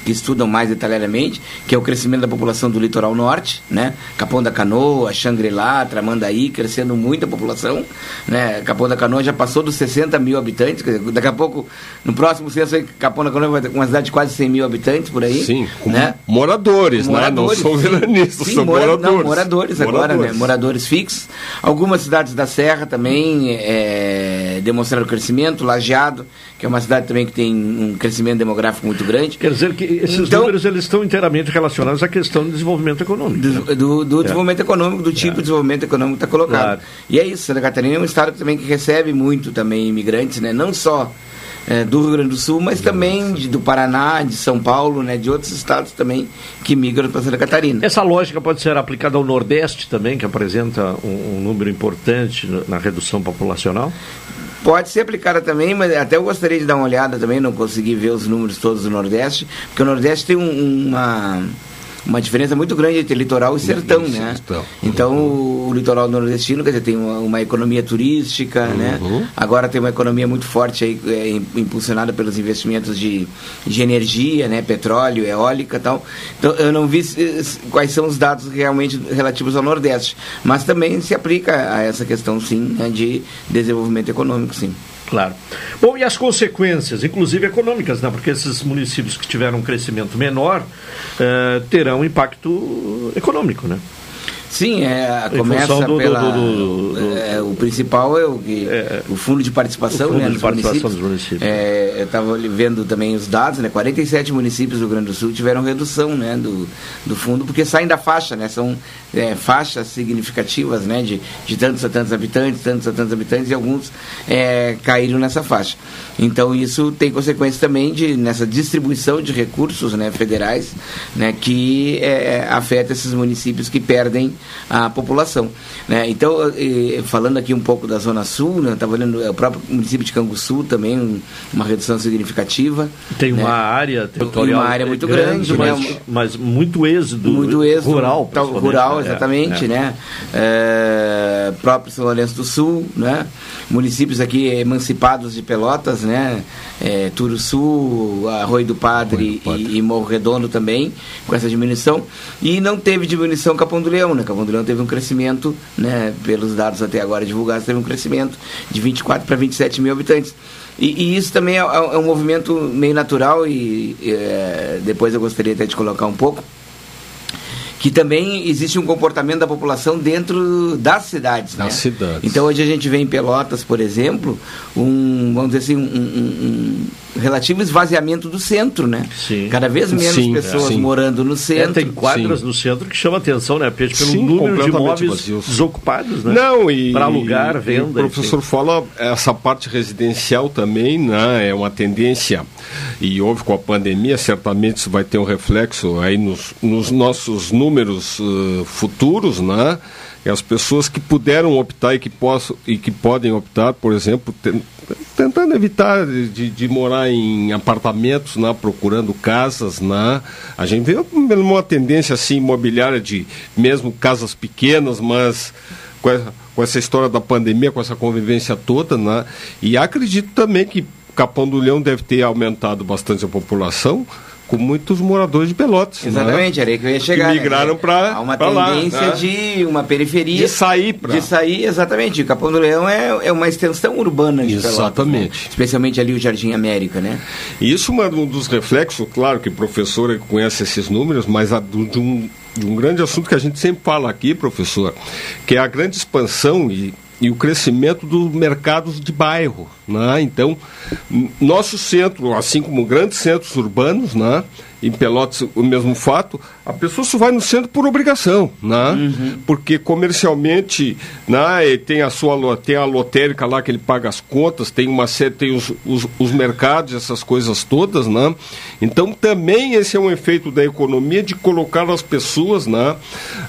que estudam mais detalhadamente, que é o crescimento da população do litoral norte, né? Capão da Canoa, Xangri-Lá, Tramandaí, crescendo muito a população, né? Capão da Canoa já passou dos 60 mil habitantes, dizer, daqui a pouco, no próximo censo, Capão da Canoa vai ter uma cidade de quase 100 mil habitantes por aí. Sim, com né? moradores, né? Não são veranistas, Sim, são mora- moradores. Não, moradores agora, né? Moradores. Moradores fixos. Algumas cidades da Serra também é, demonstraram crescimento. Lajeado, que é uma cidade também que tem um crescimento demográfico muito grande. Quer dizer que esses Então- números eles estão inteiramente relacionados à questão do desenvolvimento econômico. Do, do- do É. desenvolvimento econômico, do tipo de desenvolvimento econômico que está colocado. Claro. E é isso, Santa Catarina é um estado também que recebe muito também imigrantes, né? Não só é, do Rio Grande do Sul, mas também de- do Paraná, de São Paulo, né? De outros estados também que migram para Santa Catarina. Essa lógica pode ser aplicada ao Nordeste também, que apresenta um, um número importante na redução populacional? Pode ser aplicada também, mas até eu gostaria de dar uma olhada também, não consegui ver os números todos do Nordeste, porque o Nordeste tem um- uma, uma diferença muito grande entre litoral e sertão, né? Então, o, o litoral nordestino, quer dizer, tem uma, uma economia turística, né? Agora tem uma economia muito forte aí, é, im- impulsionada pelos investimentos de, de energia, né? Petróleo, eólica e tal. Então, eu não vi se- quais são os dados realmente relativos ao Nordeste, mas também se aplica a essa questão, sim, né, de desenvolvimento econômico, sim. Claro. Bom, e as consequências, inclusive econômicas, né? Porque esses municípios que tiveram um crescimento menor eh, terão impacto econômico, né? Sim, é, começa do- pela... do- do- do- é, o principal é o, que, o fundo de participação, o fundo né, de dos participação municípios. dos municípios. É, eu estava vendo também os dados, né? 47 municípios do Rio Grande do Sul tiveram redução né, do, do fundo, porque saem da faixa, né? São é, faixas significativas, né? De, de tantos a tantos habitantes, tantos a tantos habitantes, e alguns é, caíram nessa faixa. Então isso tem consequências também de, nessa distribuição de recursos né, federais, né? Que é, afeta esses municípios que perdem a população. Né? Então, falando aqui um pouco da Zona Sul, né, estava olhando é, o próprio município de Canguçu também, um- uma redução significativa. Tem né? uma área territorial E uma área muito grande, né? mas, mas muito êxodo, muito êxodo rural, principalmente, rural né? exatamente É, né É, próprio São Lourenço do Sul né municípios aqui emancipados de Pelotas né é, Turuçu Arroio do Padre, E, e Morro Redondo também com essa diminuição e não teve diminuição Capão do Leão né Capão do Leão teve um crescimento né pelos dados até agora divulgados teve um crescimento de 24 para 27 mil habitantes. E, e isso também é, é um movimento meio natural e é, depois eu gostaria até de colocar um pouco que também existe um comportamento da população dentro das cidades. Das né? cidades. Então hoje a gente vê em Pelotas, por exemplo, um, vamos dizer assim, um, um- um relativo esvaziamento do centro, né? Sim. Cada vez menos Sim, pessoas sim. morando no É, centro. tem quadras no centro que chama atenção, né, Peixe? Pelo Sim, número de imóveis vazios. desocupados, né? Não, e. Para alugar, e venda. O professor fala, essa parte residencial também né, é uma tendência. E houve com a pandemia, certamente isso vai ter um reflexo aí nos, nos nossos números eh, futuros, né? E as pessoas que puderam optar e que, possam, e que podem optar, por exemplo, ten- tentando evitar de, de morar em apartamentos, né, procurando casas, né, a gente vê uma tendência assim imobiliária de mesmo casas pequenas, mas com essa, com essa história da pandemia, com essa convivência toda, né, e acredito também que Capão do Leão deve ter aumentado bastante a população com muitos moradores de Pelotas. né, Exatamente, era aí que eu ia chegar. Que né? migraram para Há uma lá, tendência né? de uma periferia. De sair De sair, exatamente. O Capão do Leão é, é uma extensão urbana de Pelotas, Exatamente. né? Especialmente ali o Jardim América, né? E isso é um dos reflexos, claro que o professor ele conhece esses números, mas de, um, de um grande assunto que a gente sempre fala aqui, professor, que é a grande expansão e, e o crescimento dos mercados de bairro. Né? Então, nosso centro, assim como grandes centros urbanos, né? em Pelotas o mesmo fato, a pessoa só vai no centro por obrigação, né? Porque comercialmente, né, ele tem a sua tem a lotérica lá que ele paga as contas, tem uma série, tem os, os, os mercados, essas coisas todas, né? Então também esse é um efeito da economia de colocar as pessoas, né?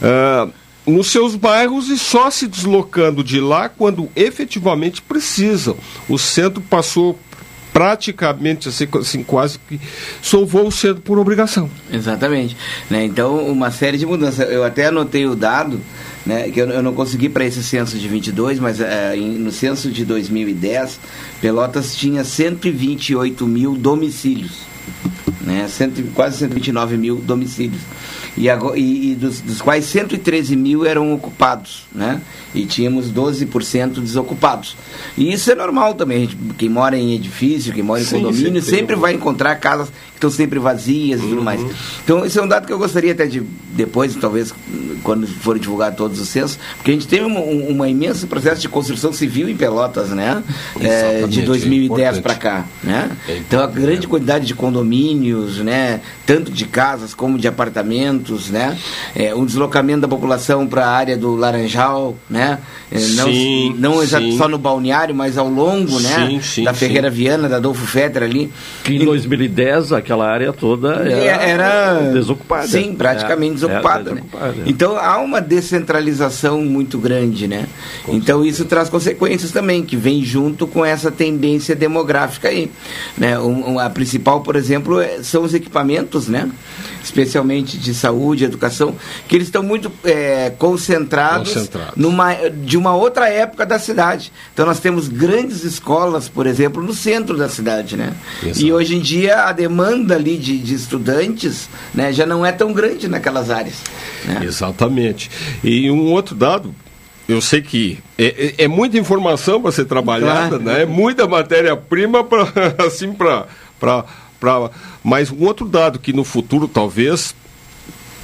ah, nos seus bairros e só se deslocando de lá quando efetivamente precisam. O centro passou praticamente assim, assim quase que solvou o centro por obrigação. Exatamente. Né? Então, uma série de mudanças. Eu até anotei o dado, né, que eu, eu não consegui para esse censo de 22, mas em- no censo de 2010, Pelotas tinha 128 mil domicílios. Né, cento, quase 129 mil domicílios. E, agora, e, e dos, dos quais 113 mil eram ocupados. Né? E tínhamos 12% desocupados. E isso é normal também. gente- Quem mora em edifício, quem mora em Sim, condomínio, sempre sempre vai encontrar casas estão sempre vazias e tudo mais. Então, esse é um dado que eu gostaria até de, depois, talvez, quando for divulgar todos os censos, porque a gente teve um, um, uma imenso processo de construção civil em Pelotas, né? É, Exatamente, de é 2010 importante. para cá, né? Então, a grande quantidade de condomínios, né? Tanto de casas como de apartamentos, né? É, um deslocamento da população para a área do Laranjal, né? É, não Sim, não sim. só no balneário, mas ao longo, né? Sim, sim, da sim. Ferreira Viana, da Adolfo Fetter ali. Que em 2010 aquela área toda era, era desocupada. Sim, praticamente É, desocupada. era né? desocupada. Então há uma descentralização muito grande, né? então isso traz consequências também, que vem junto com essa tendência demográfica aí. Né? Um- um- a principal, por exemplo, é- são os equipamentos, né? Especialmente de saúde, educação, que eles estão muito é, concentrados, Concentrados. Numa, de uma outra época da cidade. Então nós temos grandes escolas, por exemplo, no centro da cidade, né? Exato. E hoje em dia a demanda ali de, de estudantes né, já não é tão grande naquelas áreas. né? Exatamente. E um outro dado, eu sei que é, é- é muita informação para ser trabalhada, Claro. né? É muita matéria-prima para assim para para mas um outro dado que no futuro talvez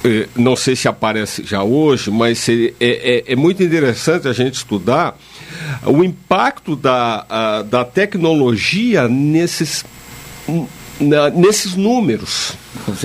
eh, não sei se aparece já hoje, mas é, é- é muito interessante a gente estudar o impacto da, a- da tecnologia nesses, na- nesses números.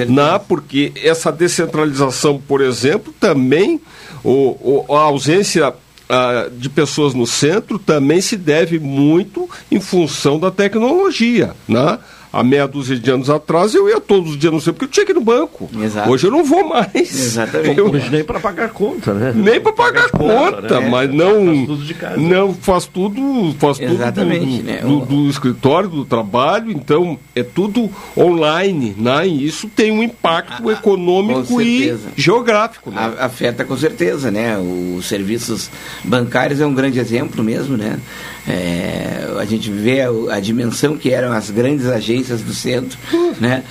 Né? Porque essa descentralização, por exemplo, também, o, o- a ausência ah, de pessoas no centro também se deve muito em função da tecnologia. Né? Há meia dúzia de anos atrás eu ia todos os dias no centro, porque eu tinha que ir no banco. Exato. Hoje eu não vou mais. Exatamente. Eu- Hoje nem para pagar conta, né? nem para pagar conta, né? mas não Faz tudo de casa. não faz tudo faz Exatamente, tudo do, né? do, do escritório do trabalho então é tudo online né e isso tem um impacto econômico com e certeza. geográfico né? A- afeta com certeza, né? Os serviços bancários é um grande exemplo mesmo, né? É, a gente vê a, a dimensão que eram as grandes agências do centro, né?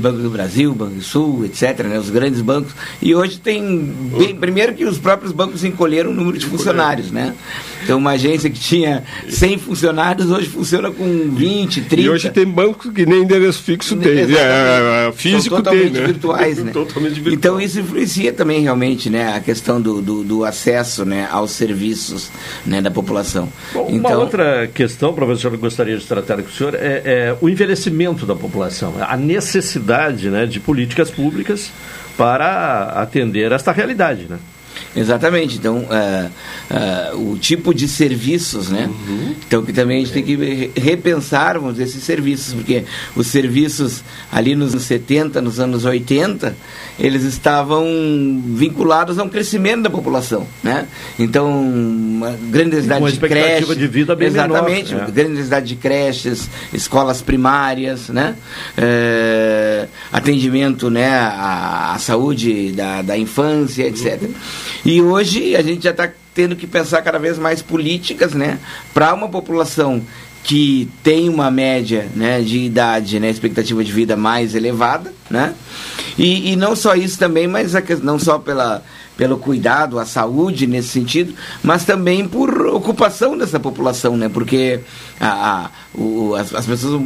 Banco do Brasil, Banco do Sul, etc., né? Os grandes bancos. E hoje tem, bem- primeiro que os próprios bancos encolheram o número de funcionários, né? Então uma agência que tinha 100 funcionários hoje funciona com 20, 30. e hoje tem bancos que nem endereço fixo tem Exatamente. é, é, físico São totalmente tem né? virtuais, né? totalmente virtual. Então isso influencia também realmente, né, a questão do, do, do acesso, né, aos serviços, né, da população. Bom, então, Uma outra questão, professor, que eu gostaria de tratar com o senhor é, é o envelhecimento da população, a necessidade né, de políticas públicas para atender esta realidade. Né? Exatamente. Então, uh, uh, o tipo de serviços, né? Uhum. Então, que também a gente tem que repensarmos esses serviços, porque os serviços ali nos anos 70, nos anos 80, eles estavam vinculados a um crescimento da população, né? Então, uma grande necessidade de creches. de vida bem Exatamente. Menor, né? Grande necessidade de creches, escolas primárias, né? É, atendimento, né? À, à saúde da, da infância, etc. Uhum. E hoje a gente já está tendo que pensar cada vez mais políticas, né, para uma população que tem uma média né, de idade, né, expectativa de vida mais elevada, né? E, e não só isso também, mas a, não só pela, pelo cuidado à saúde nesse sentido, mas também por ocupação dessa população, né? Porque a, a o, as, as, pessoas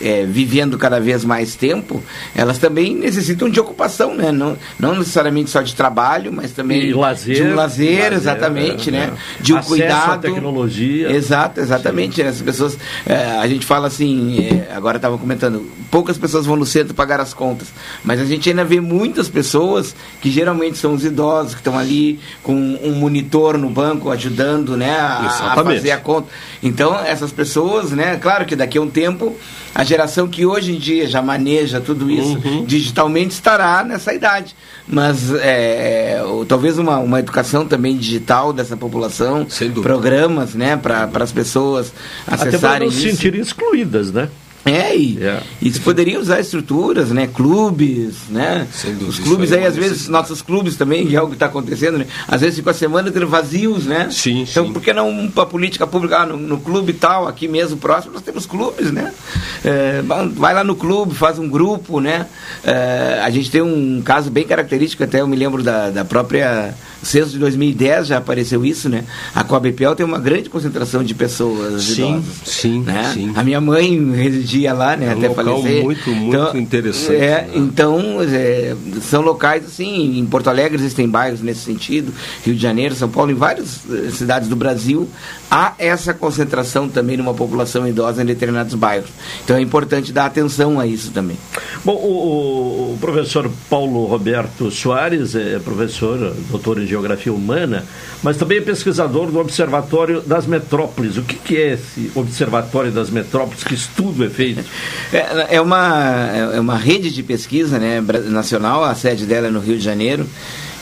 é, vivendo cada vez mais tempo, elas também necessitam de ocupação, né? Não, não necessariamente só de trabalho, mas também lazer, de um lazer, lazer exatamente, é, né? É. De um Acesso cuidado. À tecnologia. Exato, exatamente. Né? As pessoas, é, a gente fala assim, agora estava comentando, poucas pessoas vão no centro pagar as contas, mas a gente ainda vê muitas pessoas que geralmente são os idosos que estão ali com um monitor no banco ajudando, né, a, a fazer a conta. Então essas pessoas, né, claro que daqui a um tempo, a geração que hoje em dia já maneja tudo isso uhum. digitalmente estará nessa idade. Mas é, talvez uma, uma educação também digital dessa população, programas né, para as pessoas acessarem Até para não se sentirem excluídas, né? É, e, yeah. e se poderia usar estruturas, né? Clubes, né? Os clubes aí, às vezes, nossos clubes também, que é algo que está acontecendo, né? Às vezes ficam a semana vazios, né? Sim, Então, sim. por que não para a política pública, ah, no, no, clube tal, aqui mesmo, próximo, nós temos clubes, né? É, vai lá no clube, faz um grupo, né? É, a gente tem um caso bem característico, até eu me lembro da, da própria censo de 2010 já apareceu isso, né? A Coabepel tem uma grande concentração de pessoas sim, idosas. Sim, né? sim. A minha mãe residia lá, né? É um até local falecer. muito, muito então, interessante. É, né? Então, é, são locais assim, em Porto Alegre existem bairros nesse sentido, Rio de Janeiro, São Paulo, em várias eh, cidades do Brasil, há essa concentração também numa população idosa em determinados bairros. Então é importante dar atenção a isso também. Bom, o, o professor Paulo Roberto Soares é professor, doutor em Geografia Humana, mas também é pesquisador do Observatório das Metrópoles. O que, que é esse Observatório das Metrópoles? Que estudo é feito? É, é, uma, é uma rede de pesquisa né, nacional, a sede dela é no Rio de Janeiro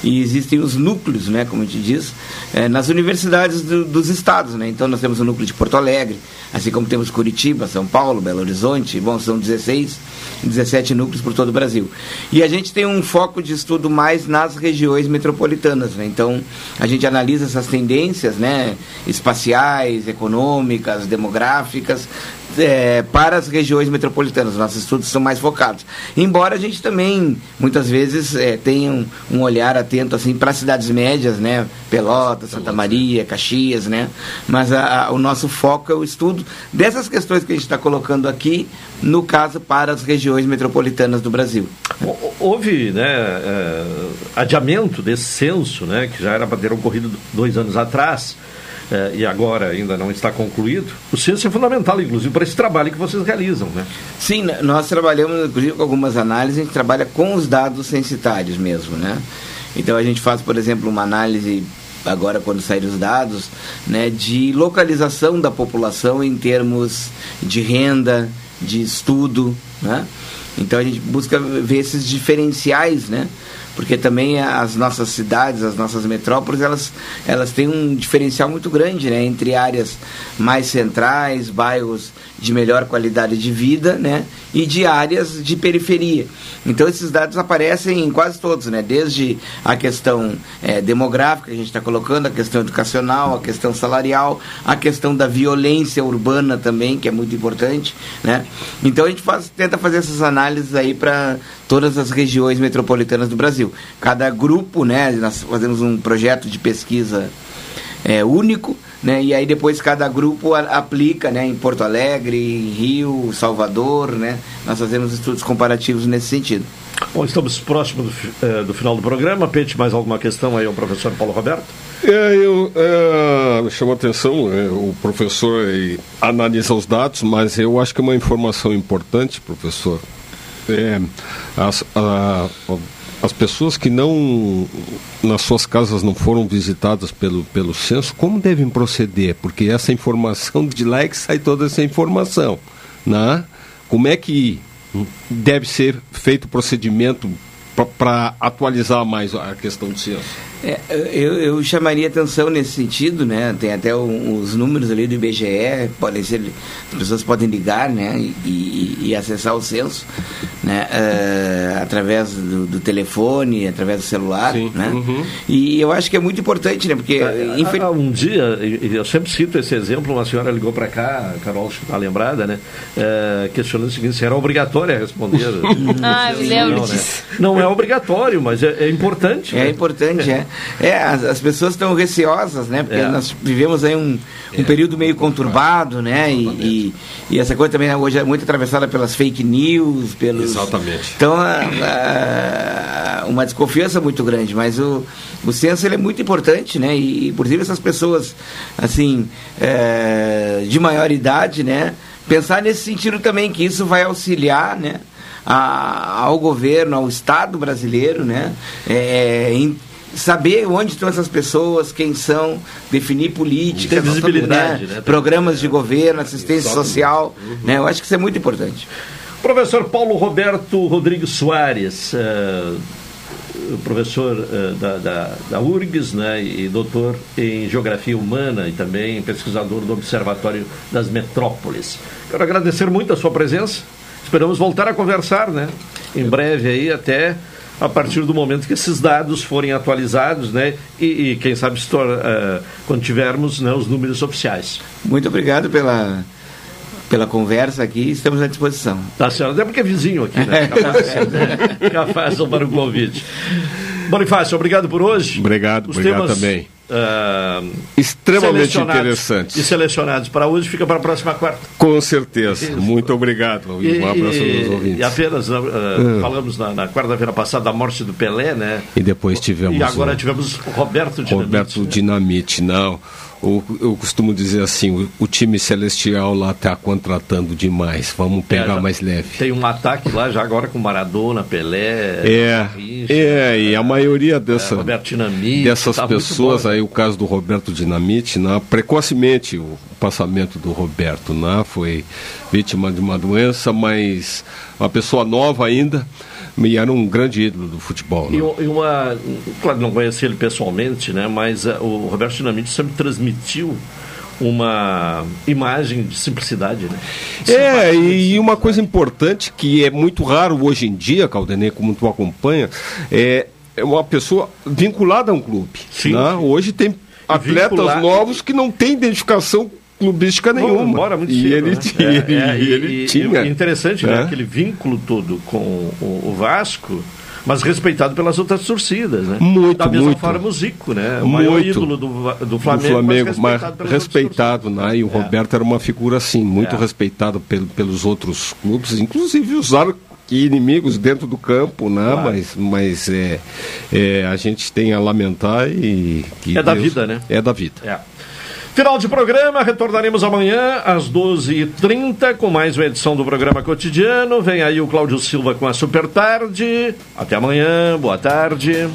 e existem os núcleos, né, como a gente diz, é, nas universidades do, dos estados. Né? Então nós temos o núcleo de Porto Alegre, assim como temos Curitiba, São Paulo, Belo Horizonte, bom, são 16, 17 núcleos por todo o Brasil. E a gente tem um foco de estudo mais nas regiões metropolitanas. Né? Então a gente analisa essas tendências né, espaciais, econômicas, demográficas, é, para as regiões metropolitanas. Nossos estudos são mais focados. Embora a gente também, muitas vezes, é, tenha um, um, olhar atento assim, para as cidades médias, né? Pelotas, Santa Maria, Caxias, né? Mas a, a, o nosso foco é o estudo dessas questões que a gente está colocando aqui, no caso, para as regiões metropolitanas do Brasil. Houve né, é, adiamento desse censo, né, que já era para ter ocorrido dois anos atrás é, e agora ainda não está concluído, o censo é fundamental, inclusive, para esse trabalho que vocês realizam, né? Sim, nós trabalhamos, inclusive, com algumas análises, a gente trabalha com os dados censitários mesmo, né? Então, a gente faz, por exemplo, uma análise agora quando saírem os dados, né, de localização da população em termos de renda, de estudo, né? Então a gente busca ver esses diferenciais, né? Porque também as nossas cidades, as nossas metrópoles, elas, elas têm um diferencial muito grande, né? Entre áreas mais centrais, bairros de melhor qualidade de vida, né? E de áreas de periferia. Então esses dados aparecem em quase todos, né? Desde a questão é, demográfica que a gente está colocando, a questão educacional, a questão salarial, a questão da violência urbana também, que é muito importante, né? Então a gente faz, tenta fazer essas análises aí para todas as regiões metropolitanas do Brasil. Cada grupo, né? Nós fazemos um projeto de pesquisa é, único, né? E aí depois cada grupo a, aplica, né? Em Porto Alegre, em Rio, Salvador, né? Nós fazemos estudos comparativos nesse sentido. Bom, estamos próximos do, é, do final do programa. Pente mais alguma questão aí ao professor Paulo Roberto? É, eu, é, me chamou a atenção, é, o professor analisa os dados, mas eu acho que é uma informação importante, professor. É, a, a, as pessoas que não nas suas casas não foram visitadas pelo, pelo censo, como devem proceder? Porque essa informação de lá é que sai toda essa informação. Né? Como é que deve ser feito o procedimento para atualizar mais a questão do censo? É, eu, eu, chamaria atenção nesse sentido, né? Tem até um, os números ali do IBGE, podem ser, as pessoas podem ligar, né? E, e, e acessar o censo, né? Uh, através do, do, telefone, através do celular, Sim. né? Uhum. E eu acho que é muito importante, né? Porque ah, infel... um dia, eu sempre cito esse exemplo, uma senhora ligou para cá, a Carol está lembrada, né? Uh, questionando o seguinte, se era obrigatória responder. ah, eu lembro não, disso. Né? Não é obrigatório, mas é, é importante. É né? importante, é. É, as, as pessoas estão receosas, né? Porque é. nós vivemos aí um, um é. período meio conturbado, né? E, e, e, essa coisa também hoje é muito atravessada pelas fake news, pelos... Exatamente. Então, a, a, uma desconfiança muito grande, mas o, o censo ele é muito importante, né? E, inclusive, essas pessoas, assim, é, de maior idade, né? Pensar nesse sentido também, que isso vai auxiliar, né? A, ao governo, ao Estado brasileiro, né? É, em, saber onde estão essas pessoas, quem são, definir políticas, visibilidade, né? né? programas de governo, assistência social, uhum. né? Eu acho que isso é muito importante. Professor Paulo Roberto Rodrigues Soares, uh, professor uh, da, da, da, URGS né, e doutor em Geografia Humana e também pesquisador do Observatório das Metrópoles. Quero agradecer muito a sua presença. Esperamos voltar a conversar, né? Em breve aí, até a partir do momento que esses dados forem atualizados, né? E, e quem sabe uh, quando tivermos né, os números oficiais. Muito obrigado pela pela conversa aqui, estamos à disposição. Tá certo, até porque é vizinho aqui, né? Fica fácil, para o convite. Bonifácio, obrigado por hoje. Obrigado, Os obrigado temas, também. Uh, Extremamente interessante. E selecionados para hoje, fica para a próxima quarta. Com certeza. Isso. Muito obrigado. E, um abraço aos ouvintes. E apenas uh, uh. falamos na, na quarta-feira passada da morte do Pelé, né? E depois tivemos. E agora o... tivemos Roberto Dinamite. Roberto né? Dinamite, não eu costumo dizer assim, o, o time celestial lá está contratando demais, vamos pegar é, mais leve. Tem um ataque lá já agora com Maradona, Pelé, é, é, e a maioria dessa, é, Dinamite, dessas tá pessoas, aí o caso do Roberto Dinamite, né, precocemente o passamento do Roberto, né, foi vítima de uma doença, mas uma pessoa nova ainda, e era um grande ídolo do futebol. Né? E, uma, claro, não conheci ele pessoalmente, né? Mas uh, o Roberto Dinamite sempre transmitiu uma imagem de simplicidade, né? É, e uma coisa importante que é muito raro hoje em dia, Caldenei, como tu acompanha, é, é uma pessoa vinculada a um clube. Sim, né? Hoje tem atletas novos que não têm identificação clubística nenhuma. Embora muito e ele, né? tinha, é, é, e, ele e, tinha. E interessante, né? É. Aquele vínculo todo com o, o Vasco mas respeitado pelas outras torcidas, né? Muito, Da mesma muito. forma o Zico, né? O muito. maior ídolo do, do Flamengo, do Flamengo mas respeitado, mas respeitado né? E o é. Roberto era uma figura assim, muito é. respeitado pelo, pelos outros clubes, inclusive os inimigos dentro do campo, né? Claro. Mas, mas é, é, a gente tem a lamentar e é Deus, da vida, né? É da vida. É. Final de programa, retornaremos amanhã às 12h30 com mais uma edição do programa cotidiano. Vem aí o Cláudio Silva com a Super Tarde. Até amanhã, boa tarde.